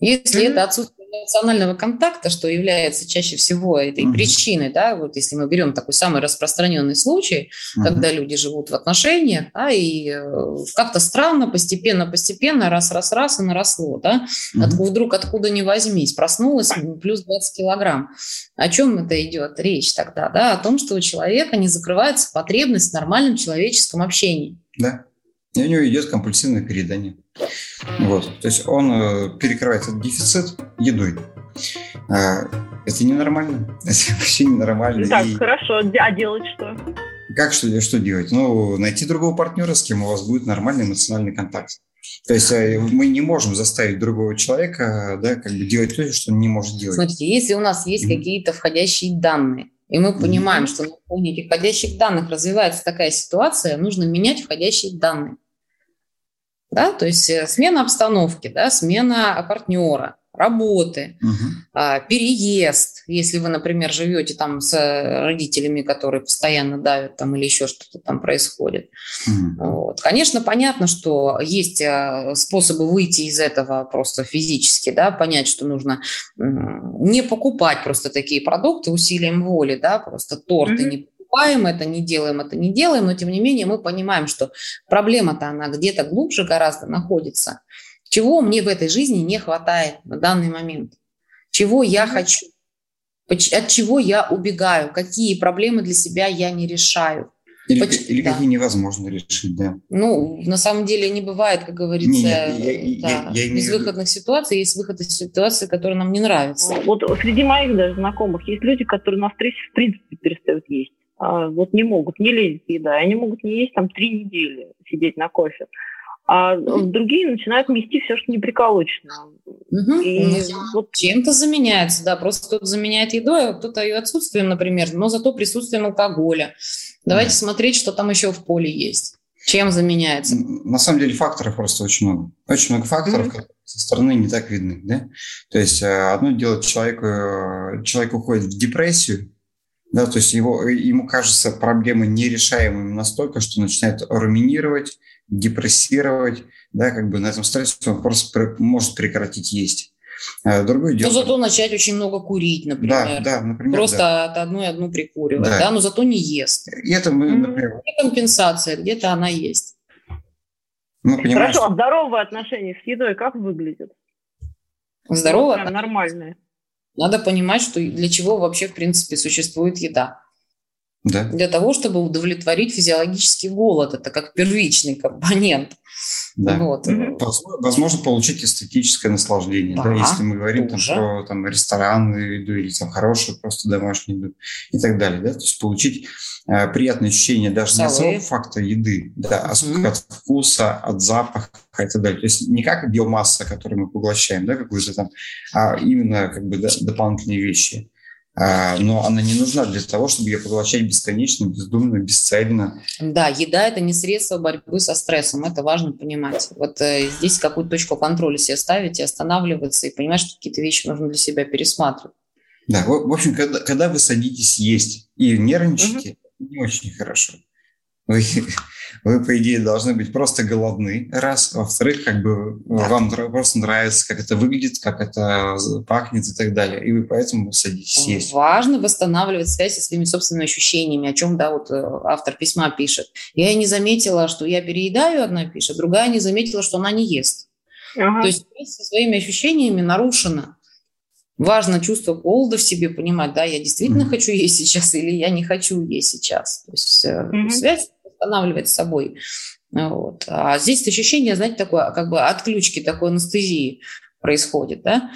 Если Мгм. это отсутствие эмоционального контакта, что является чаще всего этой Мгм. причиной, да, вот если мы берем такой самый распространенный случай, Мгм. когда люди живут в отношениях, да, и э, как-то странно, постепенно-постепенно, раз-раз-раз и наросло, да, Мгм. От- вдруг откуда ни возьмись, проснулась плюс 20 килограмм. О чем это идет речь тогда? Да? О том, что у человека не закрывается потребность в нормальном человеческом общении. Да. И у него идет компульсивное переедание. Вот. То есть он э, перекрывает этот дефицит едой. А, это ненормально. Это вообще ненормально. Так, И хорошо, а делать что? как что, что делать? Ну, найти другого партнера, с кем у вас будет нормальный эмоциональный контакт. То есть э, мы не можем заставить другого человека да, как бы делать то, что он не может делать. Смотрите, если у нас есть Мгм. какие-то входящие данные, и мы понимаем, что на фоне этих входящих данных развивается такая ситуация, нужно менять входящие данные. Да? То есть э, смена обстановки, да, смена партнера, работы, угу. переезд, если вы, например, живете там с родителями, которые постоянно давят там или еще что-то там происходит. Угу. Вот. Конечно, понятно, что есть а, способы выйти из этого просто физически, да, понять, что нужно не покупать просто такие продукты усилием воли, да, просто торты угу. не покупаем, это не делаем, это не делаем, но тем не менее мы понимаем, что проблема-то она где-то глубже гораздо находится. Чего мне в этой жизни не хватает на данный момент? Чего я хочу? От чего я убегаю? Какие проблемы для себя я не решаю? Или, Почти, или да. какие невозможно решить, да. Ну, на самом деле не бывает, как говорится, не, не, я, да, я, я безвыходных ситуаций, есть выход из ситуации, которые нам не нравятся. Вот среди моих даже знакомых есть люди, которые на встрече в принципе перестают есть. А, вот не могут, не лезет еда, они могут не есть там три недели, сидеть на кофе а другие начинают мести все, что не приколочено. Угу. И вот... Чем-то заменяется, да, просто кто-то заменяет едой, а кто-то ее отсутствием, например, но зато присутствием алкоголя. Давайте да. смотреть, что там еще в поле есть. Чем заменяется? На самом деле факторов просто очень много. Очень много факторов, mm-hmm. которые со стороны не так видны. Да? То есть э, одно дело, человек, э, человек уходит в депрессию, да, то есть его, ему кажется проблемы нерешаемыми настолько, что начинает руминировать, депрессировать, да, как бы на этом стрессе он просто может прекратить есть. А другое дело. Но зато начать очень много курить, например. Да, да, например. Просто да. от одной одну прикуривать, да. да, но зато не ест. И это мы, например. Где компенсация, где-то она есть. Ну, Хорошо, а здоровые отношения с едой как выглядят? Здоровые? нормальные. Надо понимать, что для чего вообще, в принципе, существует еда. Да. Для того, чтобы удовлетворить физиологический голод. Это как первичный компонент. Да. Вот. Возможно, получить эстетическое наслаждение. Да, да, если мы говорим там, про там, ресторанную еду или там, хорошую просто домашнюю еду и так далее. Да? То есть получить э, приятное ощущение даже Целые. не от самого факта еды, да, а угу. от вкуса, от запаха и так далее. То есть не как биомасса, которую мы поглощаем, да, какую-то там, а именно как бы да, дополнительные вещи. А, но она не нужна для того, чтобы ее поглощать бесконечно, бездумно, бесцельно. Да, еда – это не средство борьбы со стрессом, это важно понимать. Вот э, здесь какую-то точку контроля себе ставить и останавливаться, и понимать, что какие-то вещи нужно для себя пересматривать. Да, в, в общем, когда, когда вы садитесь есть и нервничаете, угу. не очень хорошо. Вы, вы, по идее, должны быть просто голодны, раз. Во-вторых, как бы да. вам просто нравится, как это выглядит, как это пахнет и так далее. И вы поэтому садитесь есть. Важно восстанавливать связь со своими собственными ощущениями, о чем, да, вот э, автор письма пишет. Я не заметила, что я переедаю, одна пишет, другая не заметила, что она не ест. Ага. То есть связь со своими ощущениями нарушена. Важно чувство голода в себе понимать, да, я действительно mm-hmm. хочу есть сейчас или я не хочу есть сейчас. То есть mm-hmm. связь восстанавливать с собой. Вот. А здесь ощущение, знаете, такое, как бы отключки, такой анестезии происходит, да.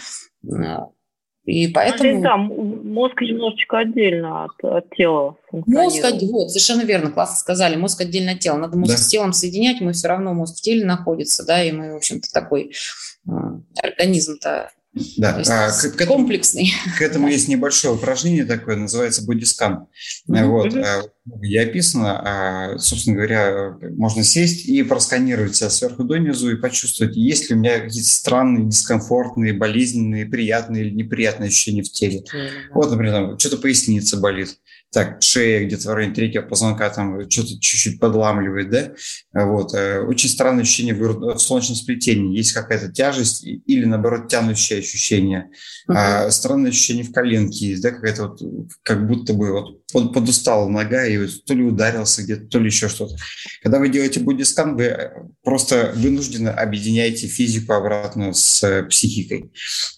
И поэтому... Да, мозг немножечко отдельно от, от тела Мозг, вот, совершенно верно, классно сказали, мозг отдельно от тела. Надо мозг да. с телом соединять, мы все равно мозг в теле находится, да, и мы, в общем-то, такой организм-то да, а, к, к, комплексный. К этому есть небольшое упражнение такое, называется бодискан. Mm-hmm. Вот, а, я описано, а, собственно говоря, можно сесть и просканировать себя сверху донизу и почувствовать, есть ли у меня какие-то странные, дискомфортные, болезненные, приятные или неприятные ощущения в теле. Mm-hmm. Вот, например, там, что-то поясница болит так, шея где-то в районе третьего позвонка там что-то чуть-чуть подламливает, да, вот. Э, очень странное ощущение в солнечном сплетении. Есть какая-то тяжесть или, наоборот, тянущее ощущение. Uh-huh. А, странное ощущение в коленке есть, да, какая-то вот, как будто бы вот под, подустала нога и вот то ли ударился где-то, то ли еще что-то. Когда вы делаете бодискан, вы э, просто вынуждены объединяете физику обратно с э, психикой.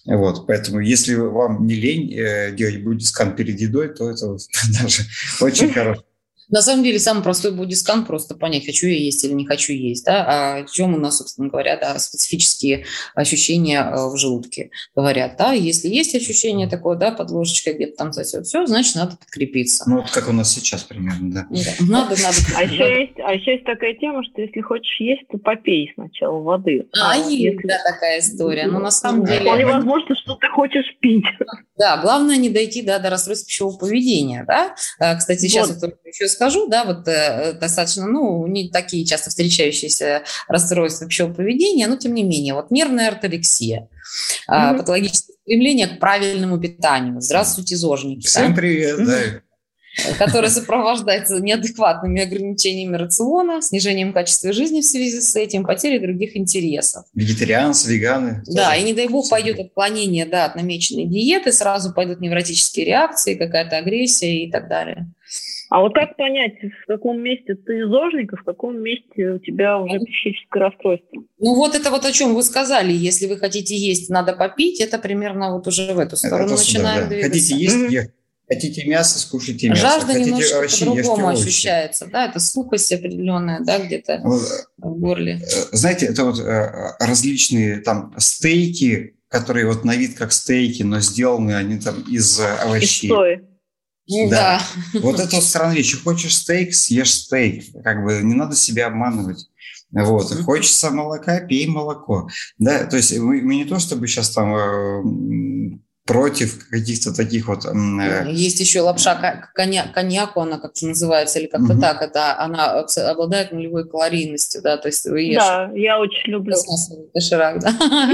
Вот, поэтому если вам не лень делать бодискан перед едой, то это даже очень хорошо. На самом деле, самый простой бодискан просто понять, хочу я есть или не хочу есть. Да? А о чем у нас, собственно говоря, да, специфические ощущения э, в желудке говорят. Да? Если есть ощущение такое, да, под ложечкой где-то там засет, все, значит, надо подкрепиться. Ну, вот как у нас сейчас примерно, да. да. Надо, надо. А еще, есть, а еще есть такая тема, что если хочешь есть, то попей сначала воды. А, а есть, если... да, такая история. Но на самом деле... Вполне возможно, что ты хочешь пить. Да, главное не дойти да, до расстройства пищевого поведения. Да? А, кстати, сейчас вот. вот еще скажу, да, вот э, достаточно, ну, не такие часто встречающиеся расстройства пищевого поведения, но тем не менее, вот нервная орторексия, mm-hmm. патологическое стремление к правильному питанию. Здравствуйте, зожники. Всем да? привет, mm-hmm. да которая сопровождается неадекватными ограничениями рациона, снижением качества жизни в связи с этим, потерей других интересов. Вегетарианцы, веганы. Да, и не дай бог пойдет отклонение да, от намеченной диеты, сразу пойдут невротические реакции, какая-то агрессия и так далее. А вот как понять, в каком месте ты зожник, а в каком месте у тебя уже психическое расстройство? Ну вот это вот о чем вы сказали. Если вы хотите есть, надо попить, это примерно вот уже в эту сторону это начинаем сюда, да. двигаться. Хотите есть, mm-hmm. Хотите мясо, скушайте мясо. Жажда Хотите немножко овощи, по-другому ощущается, да, это сухость определенная, да, где-то вот, в горле. Э, знаете, это вот э, различные там стейки, которые вот на вид как стейки, но сделаны они там из овощей. Из сои. Да. да. Вот это вот странная вещь. Хочешь стейк, съешь стейк. Как бы не надо себя обманывать. Вот. Хочется молока, пей молоко. Да, то есть мы, мы не то, чтобы сейчас там э, против каких-то таких вот... Э, Есть еще лапша коня, коньяку, она как-то называется, или как-то угу. так, это она обладает нулевой калорийностью, да, то есть вы ешь... Да, я очень люблю. Доширак, да.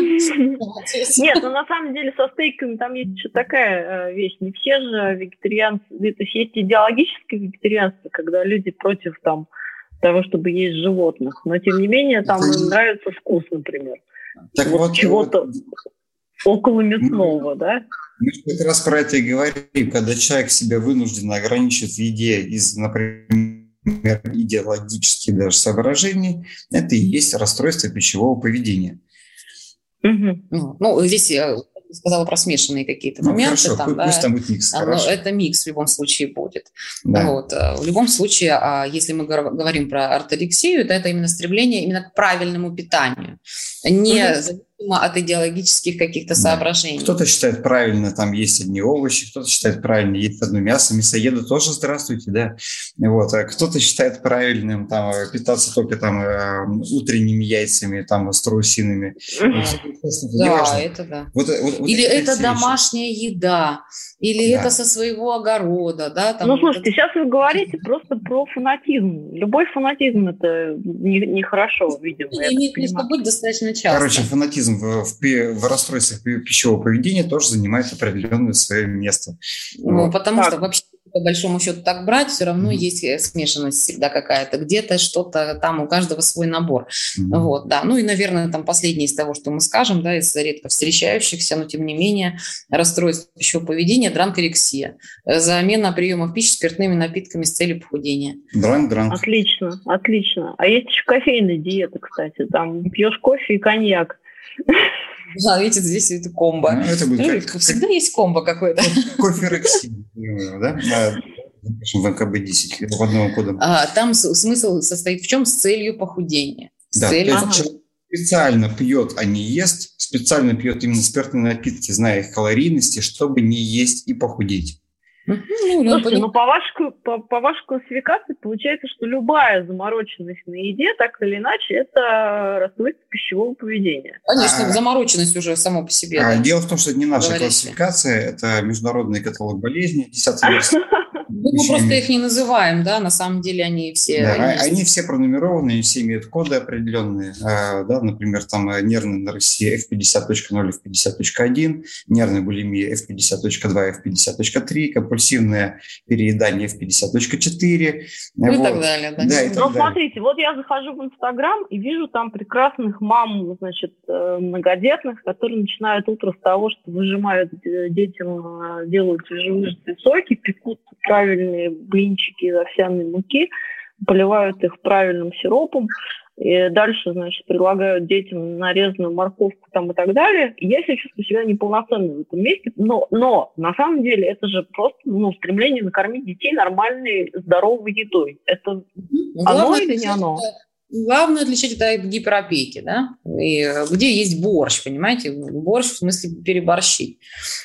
Нет, ну на самом деле со стейками там есть еще такая э, вещь, не все же вегетарианцы, то есть есть идеологическое вегетарианство, когда люди против там того, чтобы есть животных, но тем не менее там им нравится вкус, например. Так вот, вот чего-то около мясного, да? Мы как раз про это и говорим, когда человек себя вынужден ограничивать в еде из, например, идеологических даже соображений, это и есть расстройство пищевого поведения. Угу. Ну, здесь я сказала про смешанные какие-то ну, моменты. Хорошо, там, пусть да, там будет микс. Там, это микс в любом случае будет. Да. Вот. Э, в любом случае, а если мы говорим про орторексию, то это именно стремление именно к правильному питанию. Не угу от идеологических каких-то да. соображений. Кто-то считает правильно там есть одни овощи, кто-то считает правильно есть одно мясо, мясоеды тоже здравствуйте, да. Вот. А кто-то считает правильным там питаться только там э, утренними яйцами, там страусиными. Да, это да. Вот, вот, вот Или это домашняя еда, или да. это со своего огорода, да? Там ну, слушайте, это... сейчас вы говорите просто про фанатизм. Любой фанатизм это нехорошо, не видимо. Не, не, не быть достаточно часто. Короче, фанатизм в, в, в расстройствах пищевого поведения тоже занимает определенное свое место. Ну, вот. потому так. что вообще по большому счету так брать, все равно mm-hmm. есть э, смешанность всегда какая-то. Где-то что-то там у каждого свой набор. Mm-hmm. Вот, да. Ну и, наверное, там последнее из того, что мы скажем, да, из редко встречающихся, но тем не менее, расстройство пищевого поведения, дранкорексия. Э, замена приемов пищи спиртными напитками с целью похудения. Дранк, дранк. Отлично, отлично. А есть еще кофейная диета, кстати. Там пьешь кофе и коньяк. Да, видите, здесь это комбо. Ну, это будет ну, как, всегда есть комбо какой-то. Кофе Рекси, да? в НКБ-10 в одном кодом. А, там смысл состоит в чем? С целью похудения. С да, целью... Ага. специально пьет, а не ест, специально пьет именно спиртные напитки, зная их калорийности, чтобы не есть и похудеть. Ну, Слушайте, ну по вашей, по, по вашей классификации получается, что любая замороченность на еде, так или иначе, это расстройство пищевого поведения. Конечно, а, замороченность уже само по себе. А, да? Дело в том, что это не наша Говорите. классификация, это международный каталог болезней, 10 версия. Ну, мы просто их не называем, да, на самом деле они все... Да, они, они все пронумерованы, все имеют коды определенные, а, да, например, там э, нервная анорексия F50.0, F50.1, нервная булимия F50.2, F50.3, компульсивное переедание F50.4. Ну вот. и так далее, да. да и так Но далее. смотрите, вот я захожу в Инстаграм и вижу там прекрасных мам, значит, э, многодетных, которые начинают утро с того, что выжимают э, детям, делают свежевыжатые соки, пекут правильные блинчики из овсяной муки, поливают их правильным сиропом, и дальше, значит, предлагают детям нарезанную морковку там и так далее. Я себя чувствую себя неполноценной в этом месте, но, но на самом деле это же просто ну, стремление накормить детей нормальной, здоровой едой. Это ну, оно или не оно? Главное отличать это от гиперопеки, да, и где есть борщ, понимаете, борщ в смысле переборщить.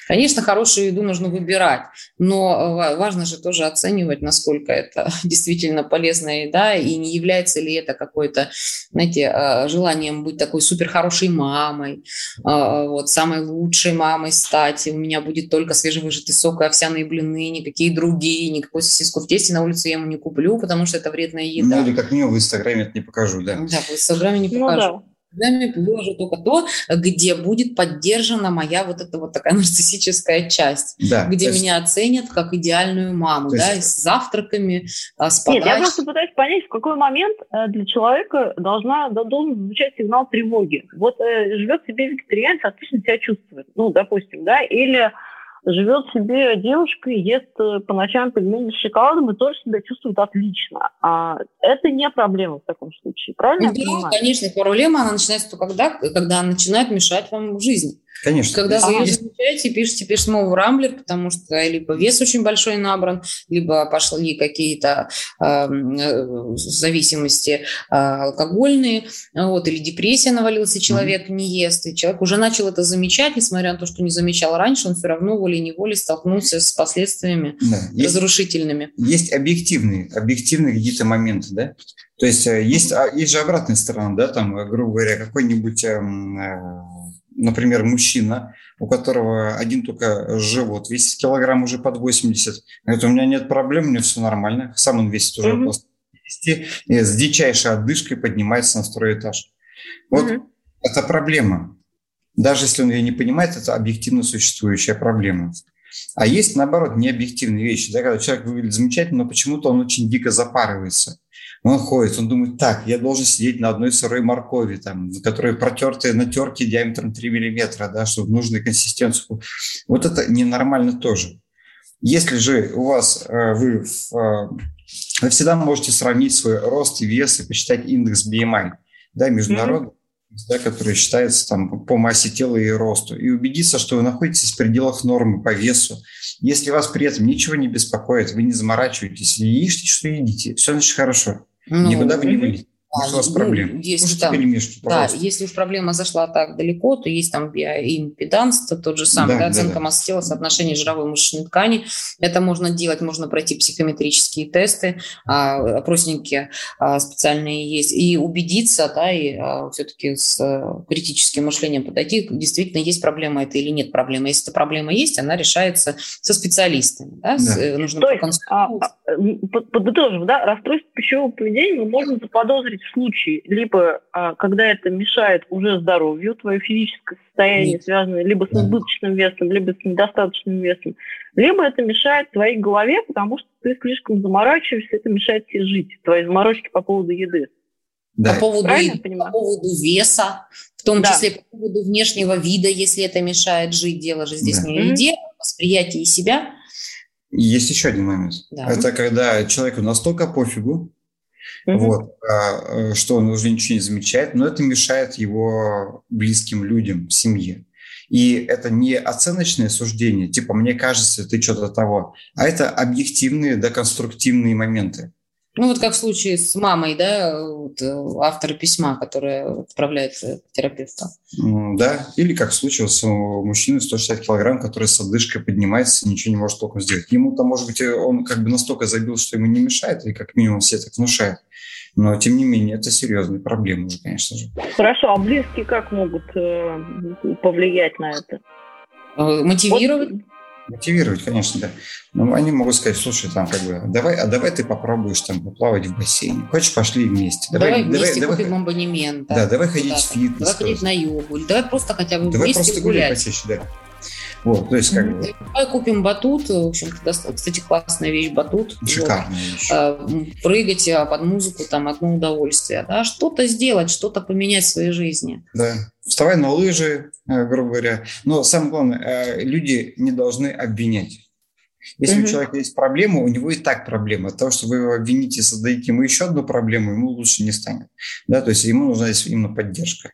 Конечно, хорошую еду нужно выбирать, но важно же тоже оценивать, насколько это действительно полезная еда, и не является ли это какой-то, знаете, а, желанием быть такой супер хорошей мамой, вот, самой лучшей мамой стать, у меня будет только свежевыжатый сок и овсяные блины, никакие другие, никакой сосиску в тесте на улицу я ему не куплю, потому что это вредная еда. Ну или как минимум в Инстаграме это не покажу, да. Да, в Инстаграме не покажу. Ну, да. Инстаграме выложу только то, где будет поддержана моя вот эта вот такая нарциссическая часть, да, где есть... меня оценят как идеальную маму, есть... да, с завтраками, а, с подачей. Нет, я просто пытаюсь понять, в какой момент э, для человека должна, должен звучать сигнал тревоги. Вот э, живет себе вегетарианец, отлично себя чувствует, ну, допустим, да, или живет себе девушка и ест э, по ночам пельмени с шоколадом и тоже себя чувствует отлично. А это не проблема в таком случае, правильно? Да, конечно, проблема, она начинается только когда, когда она начинает мешать вам в жизни. Конечно. Когда вы ее замечаете, пишете письмо в Рамблер, потому что либо вес очень большой набран, либо пошли какие-то эм, э, зависимости э, алкогольные, вот, или депрессия навалилась, и человек mm-hmm. не ест, и человек уже начал это замечать, несмотря на то, что не замечал раньше, он все равно волей-неволей столкнулся с последствиями да. есть, разрушительными. Есть объективные, объективные какие-то моменты, да? То есть э, есть, mm-hmm. есть же обратная сторона, да, там, грубо говоря, какой-нибудь эм, э, например, мужчина, у которого один только живот весит килограмм уже под 80, говорит, у меня нет проблем, у меня все нормально, сам он весит уже mm-hmm. после 50, и с дичайшей отдышкой поднимается на второй этаж. Вот mm-hmm. это проблема. Даже если он ее не понимает, это объективно существующая проблема. А есть, наоборот, необъективные вещи. Да, когда человек выглядит замечательно, но почему-то он очень дико запарывается. Он ходит, он думает, так, я должен сидеть на одной сырой моркови, там, которая протертая на терке диаметром 3 миллиметра, да, чтобы нужную консистенцию. Вот это ненормально тоже. Если же у вас, э, вы, э, вы всегда можете сравнить свой рост и вес и посчитать индекс BMI, да, международный, mm-hmm. да, который считается там по массе тела и росту, и убедиться, что вы находитесь в пределах нормы по весу, если вас при этом ничего не беспокоит, вы не заморачиваетесь, ешьте, что едите, все значит хорошо. Ну, Никуда вы не выйдете. Может, у вас проблем. Если, там, да, если уж проблема зашла так далеко, то есть там биоимпеданс, то тот же самый, да, да, оценка да, массы тела, соотношение жировой мышечной ткани. Это можно делать, можно пройти психометрические тесты, а, опросники а, специальные есть, и убедиться, да, и а, все-таки с а, критическим мышлением подойти, действительно есть проблема это или нет проблемы. Если эта проблема есть, она решается со специалистами. Да, да. С, э, нужно то есть, а, подытожим, да, расстройство пищевого поведения можно заподозрить в случае, либо а, когда это мешает уже здоровью, твое физическое состояние, Нет. связанное либо с избыточным весом, либо с недостаточным весом, либо это мешает твоей голове, потому что ты слишком заморачиваешься, это мешает тебе жить, твои заморочки по поводу еды. Да. По, поводу, по поводу веса, в том да. числе по поводу внешнего вида, если это мешает жить, дело же здесь да. не в еде, а восприятии себя. Есть еще один момент. Да. Это когда человеку настолько пофигу, Mm-hmm. Вот, а, э, что он уже ничего не замечает, но это мешает его близким людям, семье. И это не оценочное суждение, типа «мне кажется, ты что-то того», а это объективные, да, конструктивные моменты. Ну, вот как в случае с мамой, да, вот, э, автора письма, которая отправляет терапевта. Да, или как в случае с мужчиной 160 килограмм, который с отдышкой поднимается, ничего не может толком сделать. Ему-то, может быть, он как бы настолько забил, что ему не мешает, или как минимум все так внушают. Но, тем не менее, это серьезные проблемы уже, конечно же. Хорошо, а близкие как могут э, повлиять на это? Э, мотивировать? Вот Мотивировать, конечно, да. Но они могут сказать, слушай, там как бы, давай, а давай ты попробуешь там поплавать в бассейне. Хочешь, пошли вместе. Давай, давай вместе давай, купим давай, абонемент. Да, давай ходить в фитнес. Давай ходить на йогу. Давай просто хотя бы давай вместе просто гулять. Посечь, да. Вот, то есть как бы... Давай купим батут, в общем, кстати, классная вещь батут. Шикарная вот. вещь. А, прыгать а, под музыку, там, одно удовольствие, да, что-то сделать, что-то поменять в своей жизни. Да, вставай на лыжи, э, грубо говоря. Но самое главное, э, люди не должны обвинять. Если mm-hmm. у человека есть проблема, у него и так проблема. От того, что вы его обвините, создаете ему еще одну проблему, ему лучше не станет. Да, то есть ему нужна именно поддержка.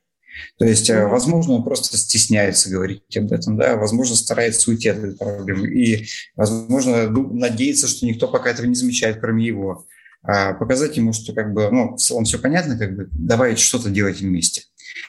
То есть, mm-hmm. возможно, он просто стесняется говорить об этом, да, возможно, старается уйти от этой проблемы. И, возможно, надеется, что никто пока этого не замечает, кроме его. а показать ему, что как бы, ну, в целом все понятно, как бы, давай что-то делать вместе.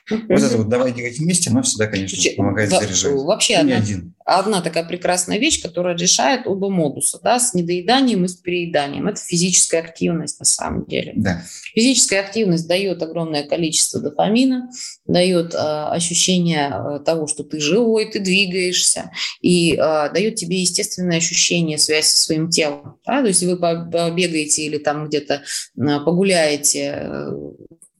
Вот это вот давай делать вместе, но всегда, конечно, Слушай, помогает заряжать. Вообще одна, один. одна такая прекрасная вещь, которая решает оба модуса, да, с недоеданием и с перееданием. Это физическая активность на самом деле. Да. Физическая активность дает огромное количество дофамина, дает э, ощущение э, того, что ты живой, ты двигаешься, и э, дает тебе естественное ощущение связи со своим телом. Да? То есть вы побегаете или там где-то погуляете э,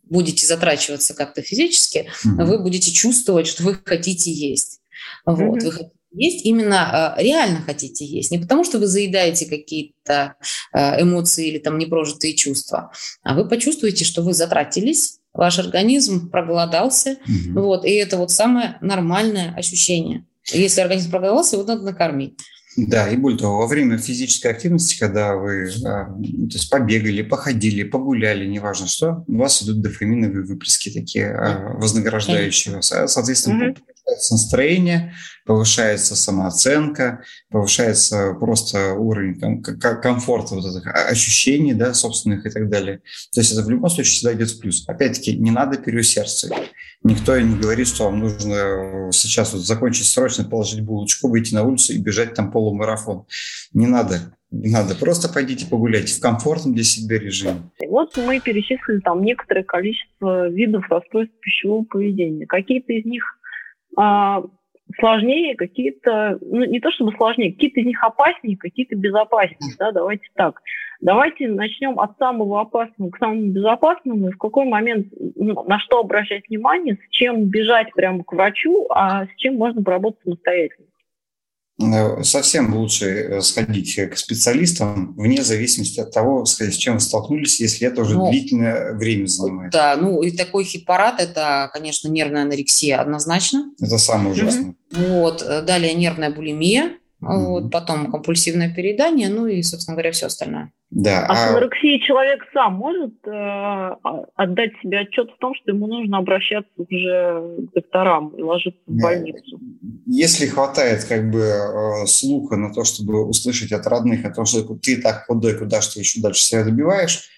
будете затрачиваться как-то физически, mm-hmm. вы будете чувствовать, что вы хотите есть. Вот, mm-hmm. вы хотите есть именно э, реально хотите есть, не потому что вы заедаете какие-то э, эмоции или там непрожитые чувства, а вы почувствуете, что вы затратились, ваш организм проголодался, mm-hmm. вот, и это вот самое нормальное ощущение. Если организм проголодался, его надо накормить. Да, и более того, во время физической активности, когда вы а, то есть побегали, походили, погуляли, неважно что, у вас идут дофаминовые выплески такие а, вознаграждающие вас. Соответственно, повышается настроение, повышается самооценка, повышается просто уровень там, комфорта, вот этих ощущений да, собственных и так далее. То есть это в любом случае всегда идет в плюс. Опять-таки, не надо переусердствовать. Никто не говорит, что вам нужно сейчас вот закончить срочно, положить булочку, выйти на улицу и бежать там полумарафон. Не надо. Не надо, просто пойдите погуляйте в комфортном для себя режиме. Вот мы перечислили там некоторое количество видов расстройств пищевого поведения. Какие-то из них а, сложнее, какие-то, ну не то чтобы сложнее, какие-то из них опаснее, какие-то безопаснее, да, давайте так. Давайте начнем от самого опасного к самому безопасному, и в какой момент, ну, на что обращать внимание, с чем бежать прямо к врачу, а с чем можно поработать самостоятельно. Э, совсем лучше э, сходить к специалистам, вне зависимости от того, с чем вы столкнулись, если это уже ну, длительное время занимает. Да, ну и такой хит-парад – это, конечно, нервная анорексия однозначно. Это самое ужасное. Вот, э, далее нервная булимия, mm-hmm. вот, потом компульсивное переедание, ну и, собственно говоря, все остальное. Да. А, а с анорексией человек сам может э, а, отдать себе отчет в том, что ему нужно обращаться уже к докторам и ложиться в больницу? Если хватает как бы э, слуха на то, чтобы услышать от родных о том, что ты так худой, куда что еще дальше себя добиваешь,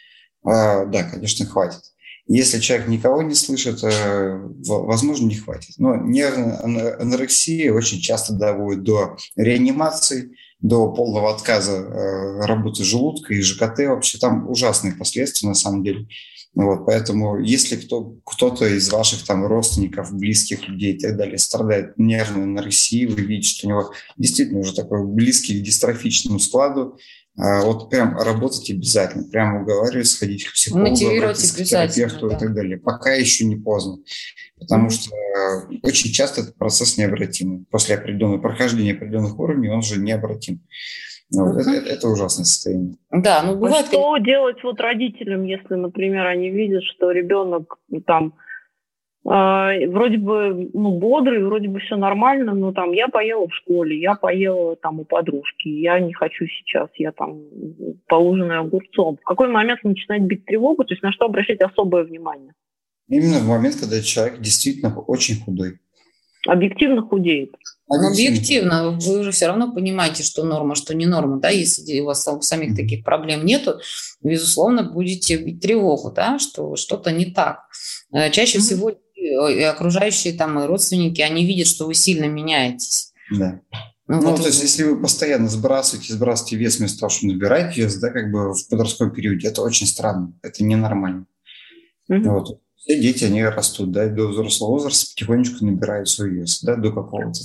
э, да, конечно, хватит. Если человек никого не слышит, э, возможно, не хватит. Но нервная анорексия очень часто доводит до реанимации, до полного отказа э, работы желудка и ЖКТ. Вообще там ужасные последствия на самом деле. Вот, поэтому если кто, кто-то из ваших там родственников, близких людей и так далее страдает нервной анорексией, вы видите, что у него действительно уже такой близкий к дистрофичному складу, а, вот прям работать обязательно, прям уговаривать, сходить к психологу, обратиться к терапевту да. и так далее. Пока еще не поздно, потому mm-hmm. что э, очень часто этот процесс необратимый. После определенного прохождения определенных уровней он уже необратим. Вот, mm-hmm. это, это ужасное состояние. Да, ну бывает. А что делать вот родителям, если, например, они видят, что ребенок ну, там вроде бы ну, бодрый, вроде бы все нормально, но там я поела в школе, я поела там у подружки, я не хочу сейчас, я там поужинаю огурцом. В какой момент начинает бить тревогу, то есть на что обращать особое внимание? Именно в момент, когда человек действительно очень худой. Объективно худеет. Объективно, вы уже все равно понимаете, что норма, что не норма, да, если у вас самих таких проблем нету, безусловно, будете бить тревогу, да, что что-то не так. Э, чаще mm-hmm. всего и окружающие там и родственники, они видят, что вы сильно меняетесь. Да. Ну, ну вот то есть, если вы постоянно сбрасываете, сбрасываете вес вместо того, чтобы набирать вес, да, как бы в подростковом периоде, это очень странно, это ненормально. Mm-hmm. Вот. Все дети, они растут, да, до взрослого возраста потихонечку набирают свой вес, да, до какого-то.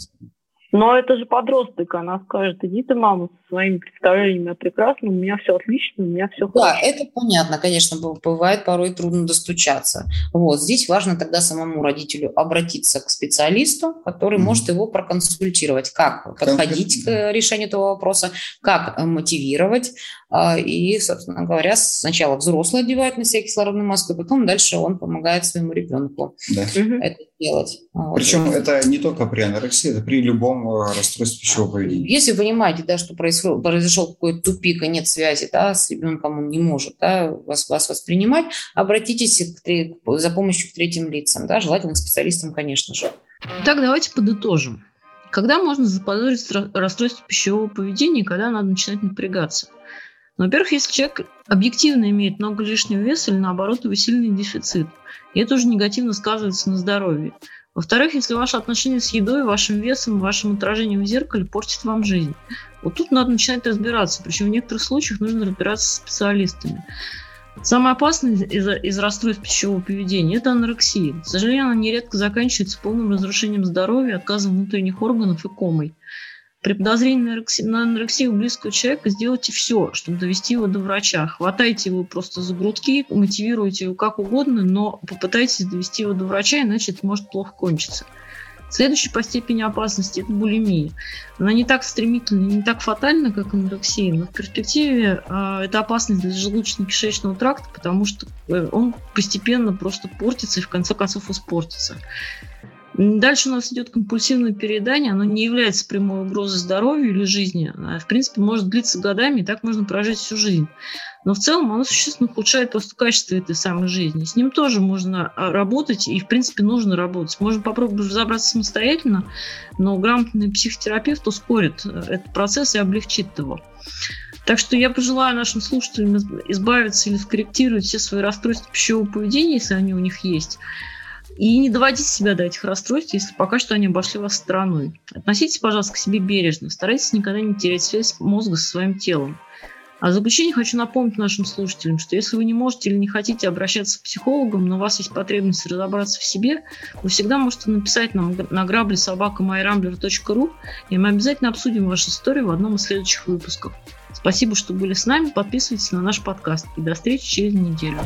Но это же подросток, она скажет, иди ты, мама, своими представлениями о прекрасном, у меня все отлично, у меня все хорошо. Да, это понятно, конечно, бывает порой трудно достучаться. Вот, здесь важно тогда самому родителю обратиться к специалисту, который mm-hmm. может его проконсультировать, как подходить к решению этого вопроса, как мотивировать, а, и, собственно говоря, сначала взрослый одевает на себя кислородную маску, и потом дальше он помогает своему ребенку да. это делать. Причем вот. это не только при анорексии, это при любом э, расстройстве пищевого поведения. Если вы понимаете, да, что произошел, произошел какой-то тупик, и нет связи да, с ребенком, он не может да, вас, вас воспринимать, обратитесь к, за помощью к третьим лицам, да, желательно специалистам, конечно же. Так, давайте подытожим. Когда можно заподозрить расстройство пищевого поведения когда надо начинать напрягаться? Но, во-первых, если человек объективно имеет много лишнего веса или, наоборот, его сильный дефицит, и это уже негативно сказывается на здоровье. Во-вторых, если ваши отношения с едой, вашим весом, вашим отражением в зеркале портят вам жизнь. Вот тут надо начинать разбираться. Причем в некоторых случаях нужно разбираться с специалистами. Самое опасное из, из расстройств пищевого поведения – это анорексия. К сожалению, она нередко заканчивается полным разрушением здоровья, отказом внутренних органов и комой. При подозрении на анорексию, на анорексию близкого человека сделайте все, чтобы довести его до врача. Хватайте его просто за грудки, мотивируйте его как угодно, но попытайтесь довести его до врача, иначе это может плохо кончиться. Следующий по степени опасности – это булимия. Она не так стремительна, не так фатальна, как анорексия, но в перспективе э, это опасность для желудочно-кишечного тракта, потому что э, он постепенно просто портится и в конце концов испортится. Дальше у нас идет компульсивное переедание. Оно не является прямой угрозой здоровью или жизни. А, в принципе, может длиться годами, и так можно прожить всю жизнь. Но в целом оно существенно ухудшает просто качество этой самой жизни. С ним тоже можно а, работать, и, в принципе, нужно работать. Можно попробовать разобраться самостоятельно, но грамотный психотерапевт ускорит э, этот процесс и облегчит его. Так что я пожелаю нашим слушателям избавиться или скорректировать все свои расстройства пищевого поведения, если они у них есть, и не доводите себя до этих расстройств, если пока что они обошли вас стороной. Относитесь, пожалуйста, к себе бережно. Старайтесь никогда не терять связь мозга со своим телом. А в заключение хочу напомнить нашим слушателям, что если вы не можете или не хотите обращаться к психологам, но у вас есть потребность разобраться в себе, вы всегда можете написать нам на грабли собака.myrambler.ru, и мы обязательно обсудим вашу историю в одном из следующих выпусков. Спасибо, что были с нами. Подписывайтесь на наш подкаст. И до встречи через неделю.